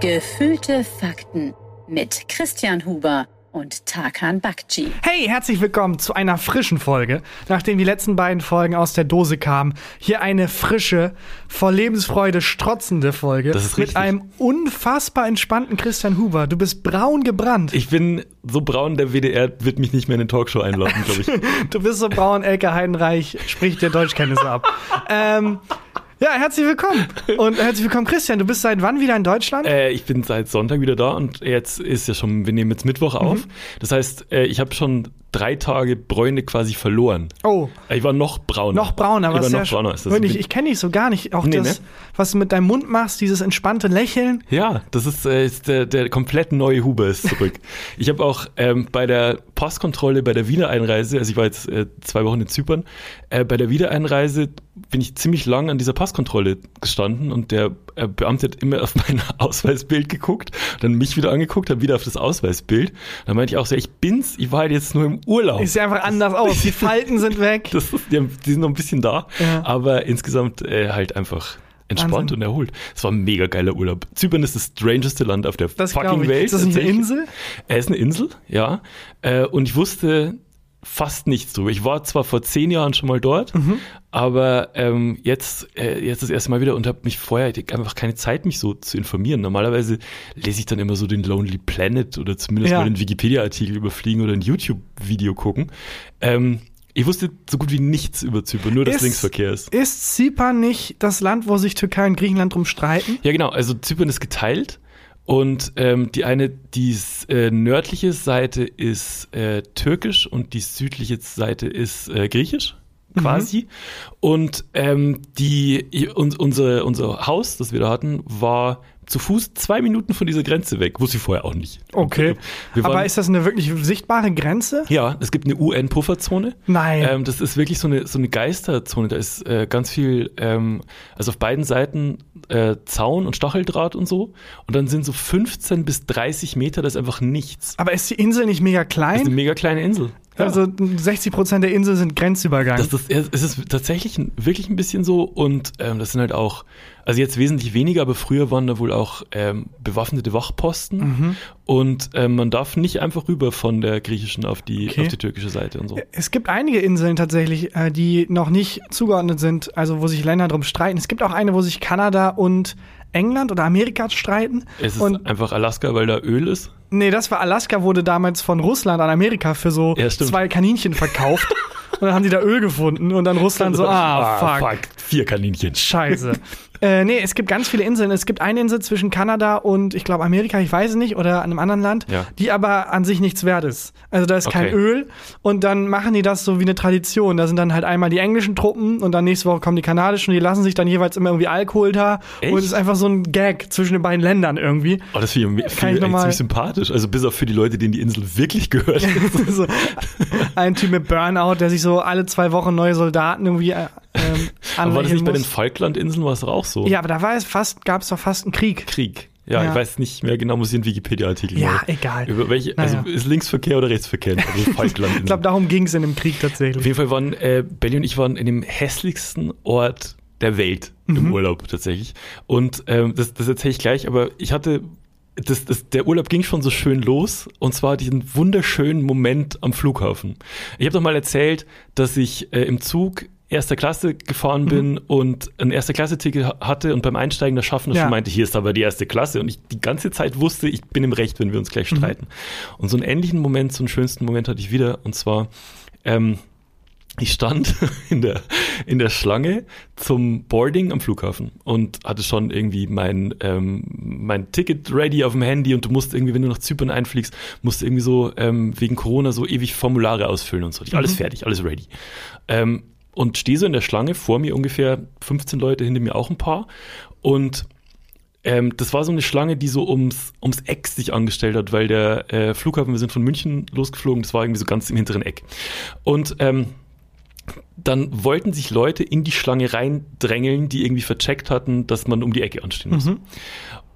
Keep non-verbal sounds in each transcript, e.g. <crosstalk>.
Gefühlte Fakten mit Christian Huber und Tarkan Bakci. Hey, herzlich willkommen zu einer frischen Folge. Nachdem die letzten beiden Folgen aus der Dose kamen, hier eine frische, vor Lebensfreude strotzende Folge Das ist mit richtig. einem unfassbar entspannten Christian Huber. Du bist braun gebrannt. Ich bin so braun, der WDR wird mich nicht mehr in eine Talkshow einladen, glaube ich. <laughs> Du bist so braun, Elke Heidenreich spricht dir Deutschkenntnisse ab. <laughs> ähm, ja, herzlich willkommen. Und herzlich willkommen, Christian. Du bist seit wann wieder in Deutschland? äh, ich bin seit Sonntag wieder da und jetzt ist ja schon, wir nehmen jetzt Mittwoch auf. Mhm. Das heißt, äh, ich habe schon drei Tage Bräune quasi verloren. oh. Ich war noch brauner. Noch brauner, ich was war ja noch brauner. Ist das wirklich, ich kenne dich so gar nicht. Auch Nee, das, ne? was du mit deinem Mund machst, dieses entspannte Lächeln. Ja, das ist, äh, ist der, der komplett neue Huber ist zurück. <laughs> ich habe auch ähm, bei der Passkontrolle, bei der Wiedereinreise, also ich war jetzt äh, zwei Wochen in Zypern, äh, bei der Wiedereinreise bin ich ziemlich lang an dieser Passkontrolle gestanden und der Beamte hat immer auf <laughs> mein Ausweisbild geguckt, dann mich wieder angeguckt, dann wieder auf das Ausweisbild. Dann meinte ich auch so, ich bin's, ich war halt jetzt nur im Urlaub. Ich sehe einfach anders aus. Die <laughs> Falten sind weg. Das die, haben- die sind noch ein bisschen da, Ja. aber insgesamt äh, halt einfach entspannt Wahnsinn. und erholt. Es war ein mega geiler Urlaub. Zypern ist das strangeste Land auf der Das fucking. Welt. Ist das eine. Insel? Er ist eine Insel, ja. Äh, und ich wusste fast nichts drüber. Ich war zwar vor zehn Jahren schon mal dort, Mhm. aber ähm, jetzt, äh, jetzt das erste Mal wieder und habe mich vorher hab einfach keine Zeit, mich so zu informieren. Normalerweise lese ich dann immer so den Lonely Planet oder zumindest Ja. mal den Wikipedia-Artikel überfliegen oder ein YouTube-Video gucken. Ähm, ich wusste so gut wie nichts über Zypern, nur dass Ist- Linksverkehr ist. Ist Zypern nicht das Land, wo sich Türkei und Griechenland drum streiten? Ja, genau. Also Zypern ist geteilt und ähm, die eine, die äh, nördliche Seite ist äh, türkisch und die südliche Seite ist äh, griechisch quasi. Und ähm, die uns, unsere, unser Haus, das wir da hatten, war zu Fuß zwei Minuten von dieser Grenze weg. Wusste ich vorher auch nicht. Okay. Wir Aber waren- ist das eine wirklich sichtbare Grenze? Ja, es gibt eine UN-Pufferzone. Nein. Ähm, das ist wirklich so eine, so eine Geisterzone. Da ist äh, ganz viel, ähm, also auf beiden Seiten äh, Zaun und Stacheldraht und so. Und dann sind so 15 bis 30 Meter, das ist einfach nichts. Aber ist die Insel nicht mega Das ist eine klein? mega kleine Insel. Ja. Also 60 Prozent der Insel sind Grenzübergang. das, das, es ist tatsächlich wirklich ein bisschen so und ähm, das sind halt auch, also jetzt wesentlich weniger, aber früher waren da wohl auch ähm, bewaffnete Wachposten Mhm. und ähm, man darf nicht einfach rüber von der griechischen auf die, Okay. auf die türkische Seite und so. es gibt einige Inseln tatsächlich, äh, die noch nicht zugeordnet sind, also wo sich Länder drum streiten. Es gibt auch eine, wo sich Kanada und England oder Amerika streiten. Es ist und einfach Alaska, weil da Öl ist. Nee, das war Alaska, wurde damals von Russland an Amerika für so Ja, zwei Kaninchen verkauft. <laughs> und dann haben die da Öl gefunden und dann Russland so, ah, fuck. Vier Kaninchen. Scheiße. <laughs> äh, nee, es gibt ganz viele Inseln. Es gibt eine Insel zwischen Kanada und, ich glaube, Amerika, ich weiß es nicht, oder einem anderen Land, Ja. die aber an sich nichts wert ist. Also da ist kein Okay. Öl und dann machen die das so wie eine Tradition. Da sind dann halt einmal die englischen Truppen und dann nächste Woche kommen die kanadischen und die lassen sich dann jeweils immer irgendwie Alkohol da. Echt? Und es ist einfach so ein Gag zwischen den beiden Ländern irgendwie. Oh, das finde ich, find ich ich ziemlich sympathisch. Also bis auf für die Leute, denen die Insel wirklich gehört. <laughs> so ein Typ mit Burnout, der sich so alle zwei Wochen neue Soldaten irgendwie äh, ähm, <laughs> Aber war das nicht bei den muss. Falklandinseln war es doch auch so? Ja, aber da war es fast, gab es doch fast einen Krieg. Krieg. Ja, Ja. ich weiß nicht mehr genau, muss ich einen Wikipedia-Artikel Ja, mal- egal. Über welche, also Naja. ist Linksverkehr oder Rechtsverkehr? Also <laughs> Falklandinseln. Ich glaube, darum ging es in dem Krieg Auf tatsächlich. jeden Fall waren äh, Belly und ich waren in dem hässlichsten Ort der Welt Mhm. im Urlaub tatsächlich. Und ähm, das, das erzähle ich gleich, aber ich hatte, das, das, der Urlaub ging schon so schön los und zwar diesen wunderschönen Moment am Flughafen. Ich habe doch mal erzählt, dass ich äh, im Zug erster Klasse gefahren bin und ein erster Klasse-Ticket ha- hatte und beim Einsteigen der Schaffner Ja. schon meinte, hier ist aber die erste Klasse und ich die ganze Zeit wusste, ich bin im Recht, wenn wir uns gleich streiten. Und so einen ähnlichen Moment, so einen schönsten Moment hatte ich wieder und zwar ähm, ich stand <laughs> in der, in der Schlange zum Boarding am Flughafen und hatte schon irgendwie mein, ähm, mein Ticket ready auf dem Handy und du musst irgendwie, wenn du nach Zypern einfliegst, musst du irgendwie so ähm, wegen Corona so ewig Formulare ausfüllen und so. Alles fertig, alles ready. Ähm, und stehe so in der Schlange, vor mir ungefähr 15 Leute, hinter mir auch ein paar und ähm, das war so eine Schlange, die so ums, ums Eck sich angestellt hat, weil der äh, Flughafen, wir sind von München losgeflogen, das war irgendwie so ganz im hinteren Eck. Und ähm, dann wollten sich Leute in die Schlange reindrängeln, die irgendwie vercheckt hatten, dass man um die Ecke anstehen muss.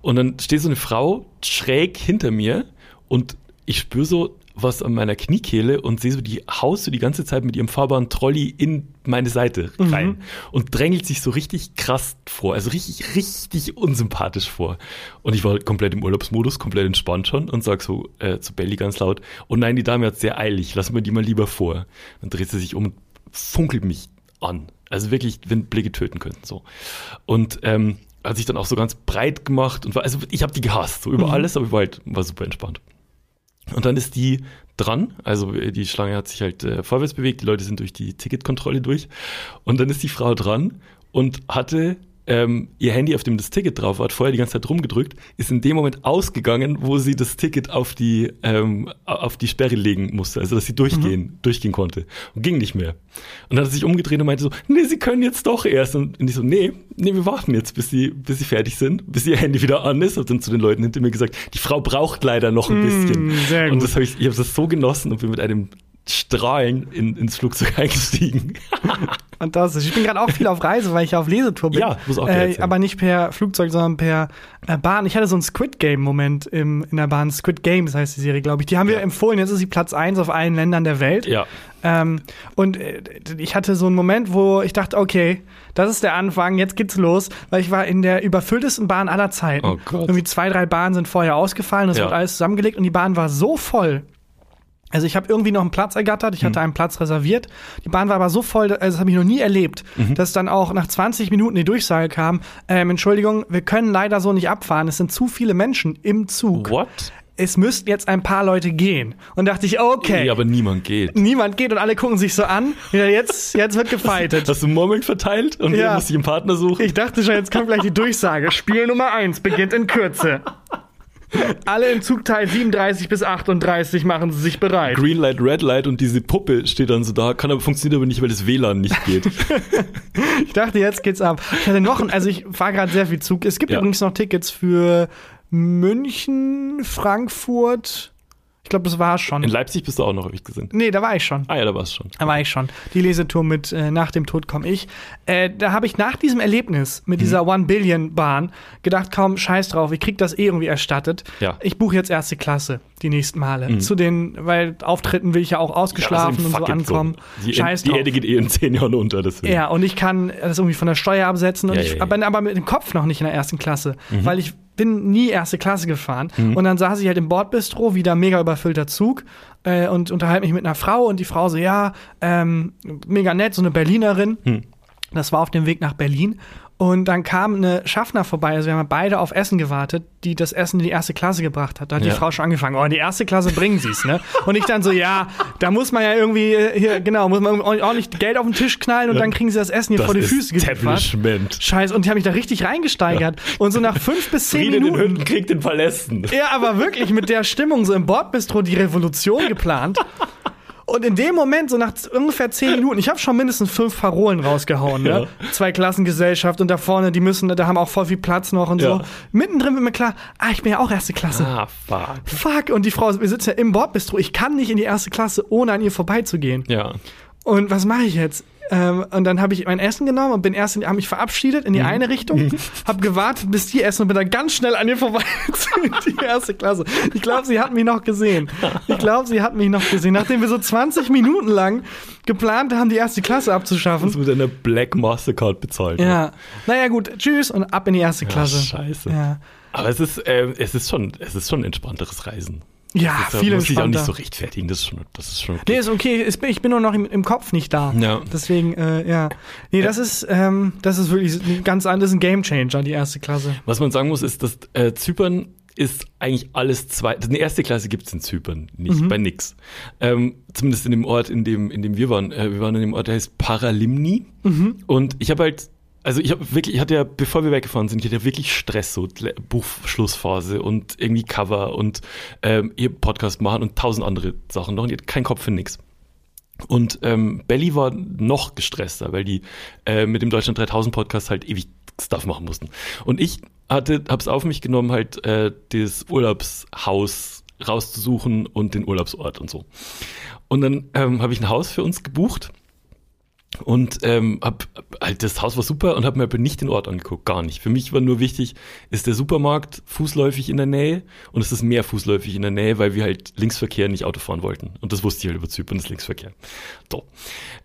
Und dann steht so eine Frau schräg hinter mir und ich spüre so was an meiner Kniekehle und sehe so, die haust so die ganze Zeit mit ihrem fahrbaren Trolley in meine Seite rein mhm. und drängelt sich so richtig krass vor, also richtig, richtig unsympathisch vor. Und ich war komplett im Urlaubsmodus, komplett entspannt schon und sag so äh, zu Belly ganz laut, oh nein, die Dame hat sehr eilig, lass mir die mal lieber vor. Dann dreht sie sich um und funkelt mich an. Also wirklich, wenn Blicke töten könnten, so. Und ähm, hat sich dann auch so ganz breit gemacht und war, also ich habe die gehasst, so über mhm. alles, aber ich war halt, war super entspannt. Und dann ist die dran, also die Schlange hat sich halt äh, vorwärts bewegt, die Leute sind durch die Ticketkontrolle durch und dann ist die Frau dran und hatte ähm, ihr Handy, auf dem das Ticket drauf war, hat vorher die ganze Zeit rumgedrückt, ist in dem Moment ausgegangen, wo sie das Ticket auf die, ähm, auf die Sperre legen musste, also dass sie durchgehen, mhm. durchgehen konnte. Und ging nicht mehr. Und dann hat er sich umgedreht und meinte so, nee, sie können jetzt doch erst. Und ich so, nee, nee, wir warten jetzt, bis sie, bis sie fertig sind, bis ihr Handy wieder an ist. Und dann zu den Leuten hinter mir gesagt, die Frau braucht leider noch ein mm, bisschen. Sehr gut. Und das hab ich, ich habe das so genossen und bin mit einem Strahlen in, ins Flugzeug <laughs> eingestiegen. Fantastisch. Ich bin gerade auch viel auf Reise, weil ich auf Lesetour bin. Ja, muss auch äh, Aber nicht per Flugzeug, sondern per äh, Bahn. Ich hatte so einen Squid Game-Moment in der Bahn. Squid Games heißt die Serie, glaube ich. Die haben wir empfohlen. Jetzt ist sie Platz 1 auf allen Ländern der Welt. Ja. Ähm, und äh, ich hatte so einen Moment, wo ich dachte, okay, das ist der Anfang, jetzt geht's los, weil ich war in der überfülltesten Bahn aller Zeiten. Oh Gott. Irgendwie zwei, drei Bahnen sind vorher ausgefallen, das ja. wird alles zusammengelegt und die Bahn war so voll, also ich habe irgendwie noch einen Platz ergattert, ich hatte mhm. einen Platz reserviert. Die Bahn war aber so voll, also das habe ich noch nie erlebt, mhm. dass dann auch nach 20 Minuten die Durchsage kam, ähm, Entschuldigung, wir können leider so nicht abfahren, es sind zu viele Menschen im Zug. What? es müssten jetzt ein paar Leute gehen. Und dachte ich, okay. Nee, aber niemand geht. Niemand geht und alle gucken sich so an. Ja, jetzt, jetzt wird gefeitet. <laughs> Hast du Murmeln verteilt und ja. muss ich einen Partner suchen? Ich dachte schon, jetzt kommt gleich die Durchsage. Spiel Nummer eins beginnt in Kürze. Alle im Zugteil 37 bis 38 machen sie sich bereit. Green Light, Red Light und diese Puppe steht dann so da, kann aber funktioniert aber nicht, weil das WLAN nicht geht. <laughs> ich dachte, jetzt geht's ab. Ich hatte noch, also ich fahre gerade sehr viel Zug. Es gibt ja. übrigens noch Tickets für München, Frankfurt, ich glaube, das war schon. In Leipzig bist du auch noch, habe ich gesehen. Nee, da war ich schon. Ah ja, da war es schon. Da war ich schon. Die Lesetour mit äh, Nach dem Tod komme ich. Äh, da habe ich nach diesem Erlebnis mit mhm. dieser One Billion Bahn gedacht, kaum scheiß drauf, ich krieg das eh irgendwie erstattet. Ja. Ich buche jetzt erste Klasse die nächsten Male. Mhm. Zu den, weil Auftritten will ich ja auch ausgeschlafen ja, also und so ankommen. So. Die, scheiß drauf. Die Erde geht eh in zehn Jahren unter. Deswegen. Ja, und ich kann das irgendwie von der Steuer absetzen und ja, ich ja, bin aber mit dem Kopf noch nicht in der ersten Klasse, mhm. weil ich bin nie erste Klasse gefahren. Mhm. Und dann saß ich halt im Bordbistro, wieder mega überfüllter Zug äh, und unterhalte mich mit einer Frau und die Frau so, ja, ähm, mega nett, so eine Berlinerin. Mhm. Das war auf dem Weg nach Berlin. Und dann kam eine Schaffner vorbei, also wir haben beide auf Essen gewartet, die das Essen in die erste Klasse gebracht hat. Da hat ja. die Frau schon angefangen, oh, in die erste Klasse bringen sie es, ne? Und ich dann so, ja, da muss man ja irgendwie, äh, hier, genau, muss man ordentlich Geld auf den Tisch knallen und ja. dann kriegen sie das Essen hier das vor die Füße geliefert. Scheiße, und die haben mich da richtig reingesteigert. Ja. Und so nach fünf bis zehn Friede Minuten. Den Hütten den Palästen. Ja, aber wirklich mit der Stimmung so im Bordbistro die Revolution geplant. Und in dem Moment, so nach ungefähr zehn Minuten, ich habe schon mindestens fünf Parolen rausgehauen, ne? Ja. Zwei Klassengesellschaft und da vorne, die müssen, da haben auch voll viel Platz noch und ja. so. Mittendrin wird mir klar, ah, ich bin ja auch erste Klasse. Ah, fuck. Fuck. Und die Frau, wir sitzen ja im Bordbistro, ich kann nicht in die erste Klasse, ohne an ihr vorbeizugehen. Ja. Und was mache ich jetzt? Ähm, und dann habe ich mein Essen genommen und bin erst in, habe mich verabschiedet in die mhm. eine Richtung, mhm. habe gewartet, bis die essen und bin dann ganz schnell an ihr vorbei in <laughs> die erste Klasse. Ich glaube, sie hat mich noch gesehen. Ich glaube, sie hat mich noch gesehen. Nachdem wir so 20 Minuten lang geplant haben, die erste Klasse abzuschaffen. Das mit einer Black Mastercard bezahlt. Ja. Ne? Naja, gut, tschüss und ab in die erste Klasse. Ja, scheiße. Ja. Aber es ist, äh, es ist schon, es ist schon ein entspannteres Reisen. Ja, das viel muss ich auch nicht so rechtfertigen. Das ist schon, das ist schon okay. Nee, ist okay. Ich bin nur noch im, im Kopf nicht da. Ja. Deswegen, äh, ja. Nee, das ist, ähm, das ist wirklich ganz anderes ein Game Changer, die erste Klasse. Was man sagen muss, ist, dass äh, Zypern ist eigentlich alles zwei. Eine erste Klasse gibt es in Zypern, nicht mhm. bei nix. Ähm, zumindest in dem Ort, in dem, in dem wir waren. Äh, wir waren in dem Ort, der heißt Paralimni. Mhm. Und ich habe halt also ich habe wirklich, ich hatte ja, bevor wir weggefahren sind, ich hatte ja wirklich Stress, so Buchschlussphase und irgendwie Cover und ähm, ihr Podcast machen und tausend andere Sachen noch und die hat keinen Kopf für nix. Und ähm, Belly war noch gestresster, weil die äh, mit dem Deutschland 3000 Podcast halt ewig Stuff machen mussten. Und ich hatte, hab's auf mich genommen, halt äh, das Urlaubshaus rauszusuchen und den Urlaubsort und so. Und dann ähm, habe ich ein Haus für uns gebucht und ähm, hab, halt das Haus war super und habe mir aber nicht den Ort angeguckt, gar nicht. Für mich war nur wichtig, ist der Supermarkt fußläufig in der Nähe und es ist mehr fußläufig in der Nähe, weil wir halt Linksverkehr nicht Auto fahren wollten. Und das wusste ich halt über Zypern, das Linksverkehr. So.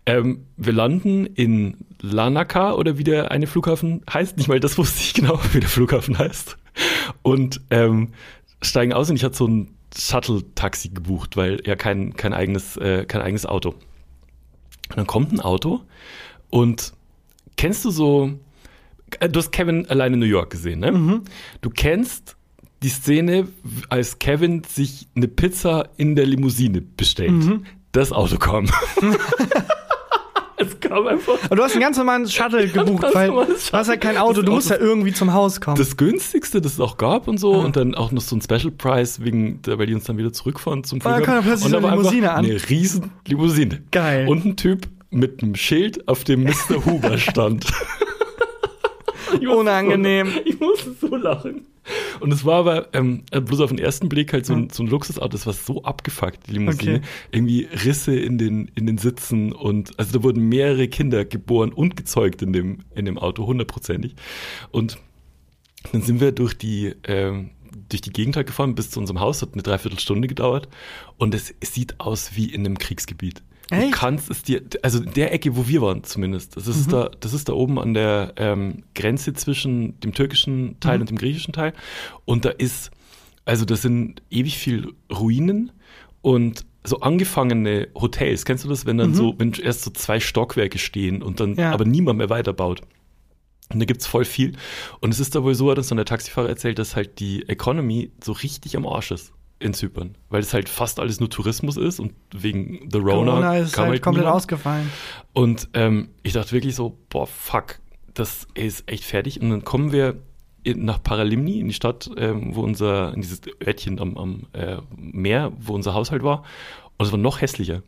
Ähm, wir landen in Lanaka oder wie der eine Flughafen heißt. Nicht mal das wusste ich genau, <laughs> wie der Flughafen heißt. Und ähm, steigen aus und ich hatte so ein Shuttle-Taxi gebucht, weil ja kein, kein, eigenes, äh, kein eigenes Auto. Und dann kommt ein Auto und kennst du so, äh, du hast Kevin alleine in New York gesehen, ne? Mhm. Du kennst die Szene, als Kevin sich eine Pizza in der Limousine bestellt. Mhm. Das Auto kam. <laughs> <laughs> kam einfach. Aber du hast einen ganz normalen Shuttle gebucht, weil du hast ja kein Auto, du musst ja irgendwie zum Haus kommen. Das günstigste, das es auch gab und so. Ah. Und dann auch noch so ein Special Price, wegen, weil die uns dann wieder zurückfahren zum Flughafen. Da kam plötzlich und so eine Limousine an. Eine riesen Limousine. Geil. Und ein Typ mit einem Schild, auf dem Mr. Huber stand. <laughs> Unangenehm. So, ich musste so lachen. <laughs> Und es war aber ähm, bloß auf den ersten Blick halt so ein, so ein Luxusauto, das war so abgefuckt, die Limousine. Okay. Irgendwie Risse in den, in den Sitzen und also da wurden mehrere Kinder geboren und gezeugt in dem, in dem Auto, hundertprozentig. Und dann sind wir durch die, ähm, durch die Gegend halt gefahren bis zu unserem Haus, hat eine Dreiviertelstunde gedauert und es, es sieht aus wie in einem Kriegsgebiet. Echt? Du kannst es dir, also der Ecke, wo wir waren zumindest, das ist mhm. da, das ist da oben an der ähm, Grenze zwischen dem türkischen Teil mhm. und dem griechischen Teil. Und da ist, also da sind ewig viel Ruinen und so angefangene Hotels. Kennst du das, wenn dann mhm. so, wenn erst so zwei Stockwerke stehen und dann ja. aber niemand mehr weiterbaut? Und da gibt's voll viel. Und es ist da wohl so, hat uns dann der Taxifahrer erzählt, dass halt die Economy so richtig am Arsch ist in Zypern, weil es halt fast alles nur Tourismus ist und wegen The Rona, Corona ist kam halt, halt komplett niemand. ausgefallen. Und ähm, ich dachte wirklich so, boah, fuck, das ist echt fertig. Und dann kommen wir in, nach Paralimni in die Stadt, ähm, wo unser, in dieses Örtchen am, am äh, Meer, wo unser Haushalt war. Und es war noch hässlicher.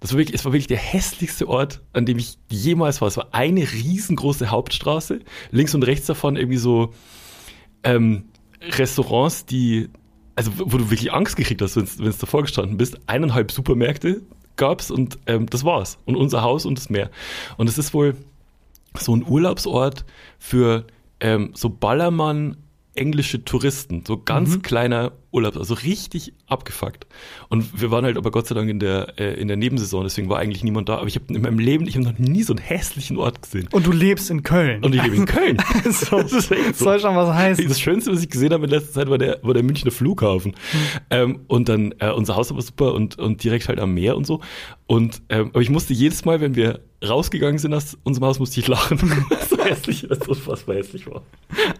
Das war wirklich, es war wirklich der hässlichste Ort, an dem ich jemals war. Es war eine riesengroße Hauptstraße, links und rechts davon irgendwie so ähm, Restaurants, die also wo du wirklich Angst gekriegt hast, wenn du davor gestanden bist, eineinhalb Supermärkte gab's und ähm, das war's. Und unser Haus und das Meer. Und es ist wohl so ein Urlaubsort für ähm, so Ballermann englische Touristen, so ganz mhm. kleiner Urlaub, also richtig abgefuckt. Und wir waren halt aber Gott sei Dank in der, äh, in der Nebensaison, deswegen war eigentlich niemand da. Aber ich habe in meinem Leben, ich habe noch nie so einen hässlichen Ort gesehen. Und du lebst in Köln. Und ich lebe in Köln. <laughs> so, das ist echt so. soll schon was heißen. Das Schönste, was ich gesehen habe in letzter Zeit, war der, war der Münchner Flughafen. Mhm. Ähm, und dann, äh, unser Haus war super und, und direkt halt am Meer und so. Und ähm, aber ich musste jedes Mal, wenn wir rausgegangen sind aus unserem Haus, musste ich lachen. <laughs> so hässlich, das unfassbar hässlich war.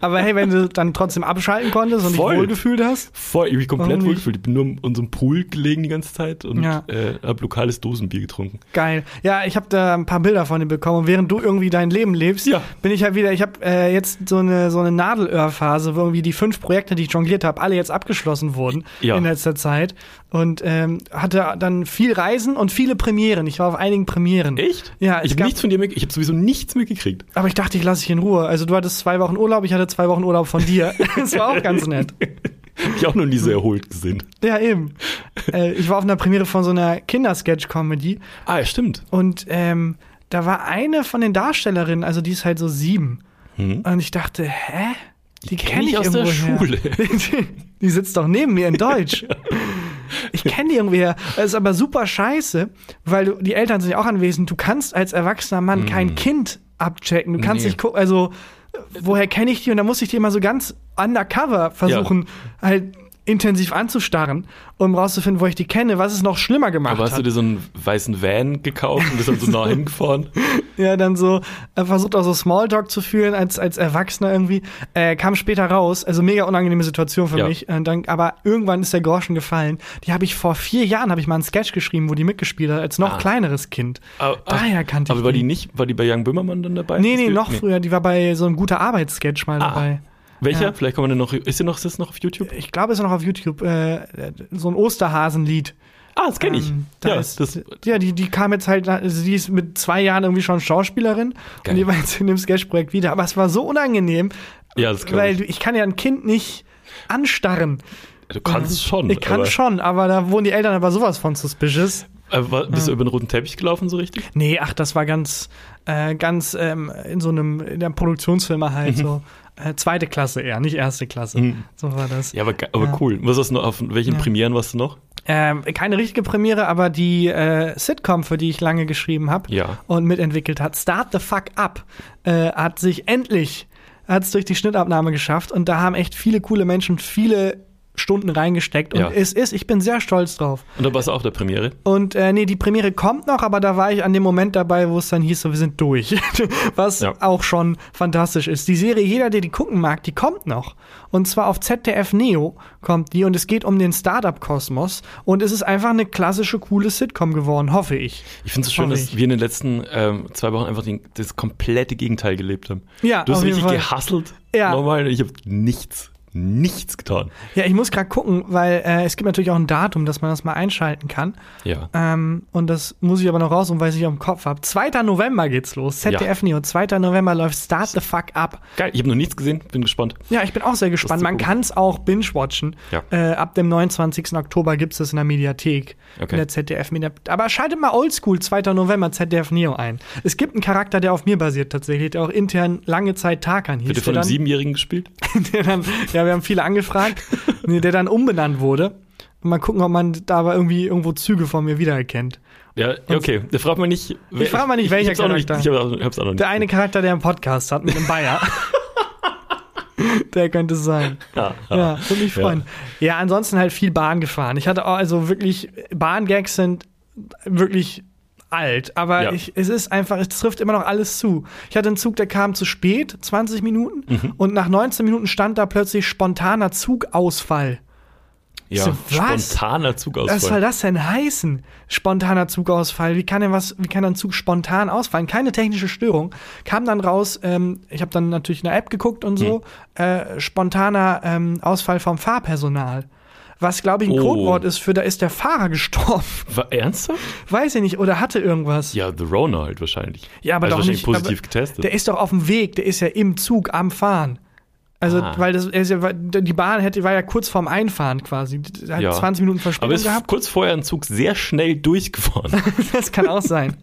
Aber hey, wenn du dann trotzdem abschalten konntest und Voll. dich wohlgefühlt hast. Voll, ich habe mich komplett wohlgefühlt. Ich bin nur in unserem Pool gelegen die ganze Zeit und ja. äh, habe lokales Dosenbier getrunken. Geil. Ja, ich habe da ein paar Bilder von dir bekommen. Und während du irgendwie dein Leben lebst, ja. bin ich halt wieder, ich habe äh, jetzt so eine, so eine Nadelöhrphase, wo irgendwie die fünf Projekte, die ich jongliert habe, alle jetzt abgeschlossen wurden ja. in letzter Zeit. Und ähm, hatte dann viel Reisen und viele Premieren. Ich war auf einigen Premieren. Echt? Ja. Ich habe nichts von dir mitgekriegt. Ich habe sowieso nichts mitgekriegt. Aber ich dachte, ich lasse dich in Ruhe. Also du hattest zwei Wochen Urlaub, ich hatte zwei Wochen Urlaub von dir. <laughs> das war auch ganz nett. <laughs> ich auch noch nie so erholt gesehen. Ja, eben. äh, ich war auf einer Premiere von so einer Kindersketch-Comedy. Ah, ja, stimmt. Und ähm, da war eine von den Darstellerinnen, also die ist halt so sieben. Hm. Und ich dachte, hä? Die, die kenne kenn ich aus der Schule. <laughs> Die, die, sitzt doch neben mir in Deutsch. Ich kenne die irgendwoher. Das ist aber super scheiße, weil du, die Eltern sind ja auch anwesend. Du kannst als erwachsener Mann mm. kein Kind abchecken. Du kannst nee. nicht gucken, also woher kenne ich die? Und da muss ich die immer so ganz undercover versuchen, ja. halt intensiv anzustarren, um rauszufinden, wo ich die kenne, was es noch schlimmer gemacht hat. Aber hast hat. du dir so einen weißen Van gekauft und bist dann so nah <laughs> hingefahren? ja, dann so äh, versucht auch so Smalltalk zu fühlen als, als Erwachsener irgendwie. Äh, kam später raus, also mega unangenehme Situation für ja. mich. Äh, dann, aber irgendwann ist der Groschen gefallen. Die habe ich vor vier Jahren, habe ich mal einen Sketch geschrieben, wo die mitgespielt hat, als noch ah. kleineres Kind. Ah, Daher kannte ich Aber war die nicht, war die bei Jan Böhmermann dann dabei? Nee, nee, noch nee. früher. Die war bei so einem guter Arbeitssketch mal ah. dabei. Welcher? Ja. Vielleicht kann man den noch. Ist der noch, ist das noch auf YouTube? Ich glaube, ist er noch auf YouTube. Äh, so ein Osterhasenlied. Ah, das kenne ich. Ähm, da ja, ist, das ja die, die kam jetzt halt, also die ist mit zwei Jahren irgendwie schon Schauspielerin Geil. und die war jetzt in dem Sketch-Projekt wieder. Aber es war so unangenehm, ja, das weil ich. ich kann ja ein Kind nicht anstarren. Du kannst schon. Ich kann aber schon, aber da wurden die Eltern aber sowas von suspicious. Äh, war, bist ja. du über den roten Teppich gelaufen, so richtig? Nee, ach, das war ganz, äh, ganz ähm, in so einem, in der Produktionsfilmer halt mhm. so. Äh, zweite Klasse eher, nicht erste Klasse. Mhm. So war das. Ja, aber, aber ja. cool. Was hast du noch, auf welchen ja. Premieren warst du noch? Ähm, keine richtige Premiere, aber die äh, Sitcom, für die ich lange geschrieben habe ja. und mitentwickelt hat, Start the Fuck Up, äh, hat sich endlich hat es durch die Schnittabnahme geschafft und da haben echt viele coole Menschen viele Stunden reingesteckt und ja. es ist, ich bin sehr stolz drauf. Und da warst du auch der Premiere? Und äh, nee, die Premiere kommt noch, aber da war ich an dem Moment dabei, wo es dann hieß, so, wir sind durch. <laughs> Was ja. auch schon fantastisch ist. Die Serie, jeder, der die gucken mag, die kommt noch. Und zwar auf ZDF Neo kommt die und es geht um den Startup-Kosmos und es ist einfach eine klassische, coole Sitcom geworden, hoffe ich. Ich finde es so schön, dass ich. wir in den letzten ähm, zwei Wochen einfach den, das komplette Gegenteil gelebt haben. Ja, du hast richtig gehasselt. Ja. Normal, ich habe nichts nichts getan. Ja, ich muss gerade gucken, weil äh, es gibt natürlich auch ein Datum, dass man das mal einschalten kann. Ja. Ähm, und das muss ich aber noch raus weil ich im Kopf habe. 2. November geht's los. ZDF ja. Neo. 2. November läuft Start the Fuck Up. Geil, ich habe noch nichts gesehen, bin gespannt. Ja, ich bin auch sehr gespannt. Man kann es auch binge-watchen. Ja. Äh, ab dem 29. Oktober gibt es das in der Mediathek. Okay. In der ZDF Mediathek. Aber schaltet mal Oldschool 2. November ZDF Neo ein. Es gibt einen Charakter, der auf mir basiert tatsächlich, der auch intern lange Zeit Tarkan hieß. Wird der von einem Siebenjährigen gespielt? <laughs> der dann, ja, wir haben viele angefragt, <laughs> der dann umbenannt wurde. Und mal gucken, ob man da aber irgendwie irgendwo Züge von mir wiedererkennt. Ja, okay. Da fragt man nicht. Ich frage mal nicht, welcher ich Charakter. Nicht, ich hab's auch noch nicht. Der eine Charakter, der einen Podcast hat mit einem Bayer. <laughs> der könnte es sein. Ja, ja. ja würde mich freuen. Ja. ja, ansonsten halt viel Bahn gefahren. Ich hatte auch, also wirklich, Bahngags sind wirklich alt, aber ja. ich, es ist einfach, es trifft immer noch alles zu. Ich hatte einen Zug, der kam zu spät, 20 Minuten, mhm. und nach 19 Minuten stand da plötzlich spontaner Zugausfall. Ja, so, spontaner Zugausfall. Was soll das denn heißen? Spontaner Zugausfall. Wie kann denn was, wie kann ein Zug spontan ausfallen? Keine technische Störung. Kam dann raus, ähm, ich habe dann natürlich in der App geguckt und so, hm. äh, spontaner ähm, Ausfall vom Fahrpersonal was glaube ich ein oh. Codewort ist für da ist der Fahrer gestorben. <laughs> War ernsthaft? Weiß ich nicht, oder hatte irgendwas. Ja, The Rona halt wahrscheinlich. Ja, aber also doch nicht positiv getestet. Der ist doch auf dem Weg, der ist ja im Zug am Fahren. Also, ah. weil das, die Bahn hätte, war ja kurz vorm Einfahren quasi. Hat ja. 20 Minuten Verspätung Aber ist gehabt. kurz vorher ein Zug sehr schnell durchgefahren. <laughs> das kann auch sein.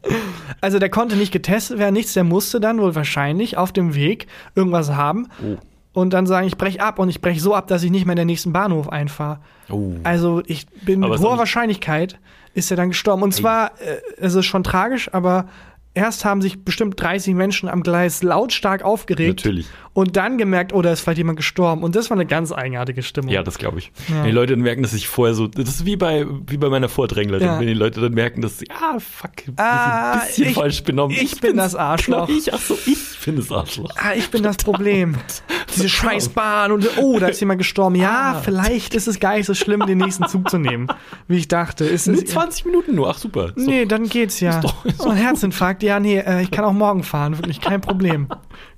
Also, der konnte nicht getestet werden, nichts, der musste dann wohl wahrscheinlich auf dem Weg irgendwas haben. Oh und dann sagen, ich breche ab und ich breche so ab, dass ich nicht mehr in den nächsten Bahnhof einfahre. Oh. Also ich bin aber mit hoher Wahrscheinlichkeit ist er dann gestorben. Und zwar, äh, es ist schon tragisch, aber erst haben sich bestimmt 30 Menschen am Gleis lautstark aufgeregt. Natürlich. Und dann gemerkt, oh, da ist vielleicht jemand gestorben. Und das war eine ganz eigenartige Stimmung. Ja, das glaube ich. Ja. Wenn die Leute dann merken, dass ich vorher so, das ist wie bei, wie bei meiner Vordränglerin, ja. wenn die Leute dann merken, dass, ja, fuck, ah, ein bisschen ich, falsch benommen. Ich, ich bin das Arschloch. Genau, ich, ach so, ich bin das Arschloch. Ah, ich bin das Problem. Diese Scheißbahn und, oh, da ist jemand gestorben. Ja, ah. vielleicht ist es gar nicht so schlimm, den nächsten Zug zu nehmen, wie ich dachte. Ist es, 20 Minuten nur, ach super. Ist nee, dann geht's ja. Ist doch, ist oh, ein Herzinfarkt, ja, nee, äh, ich kann auch morgen fahren, wirklich kein Problem.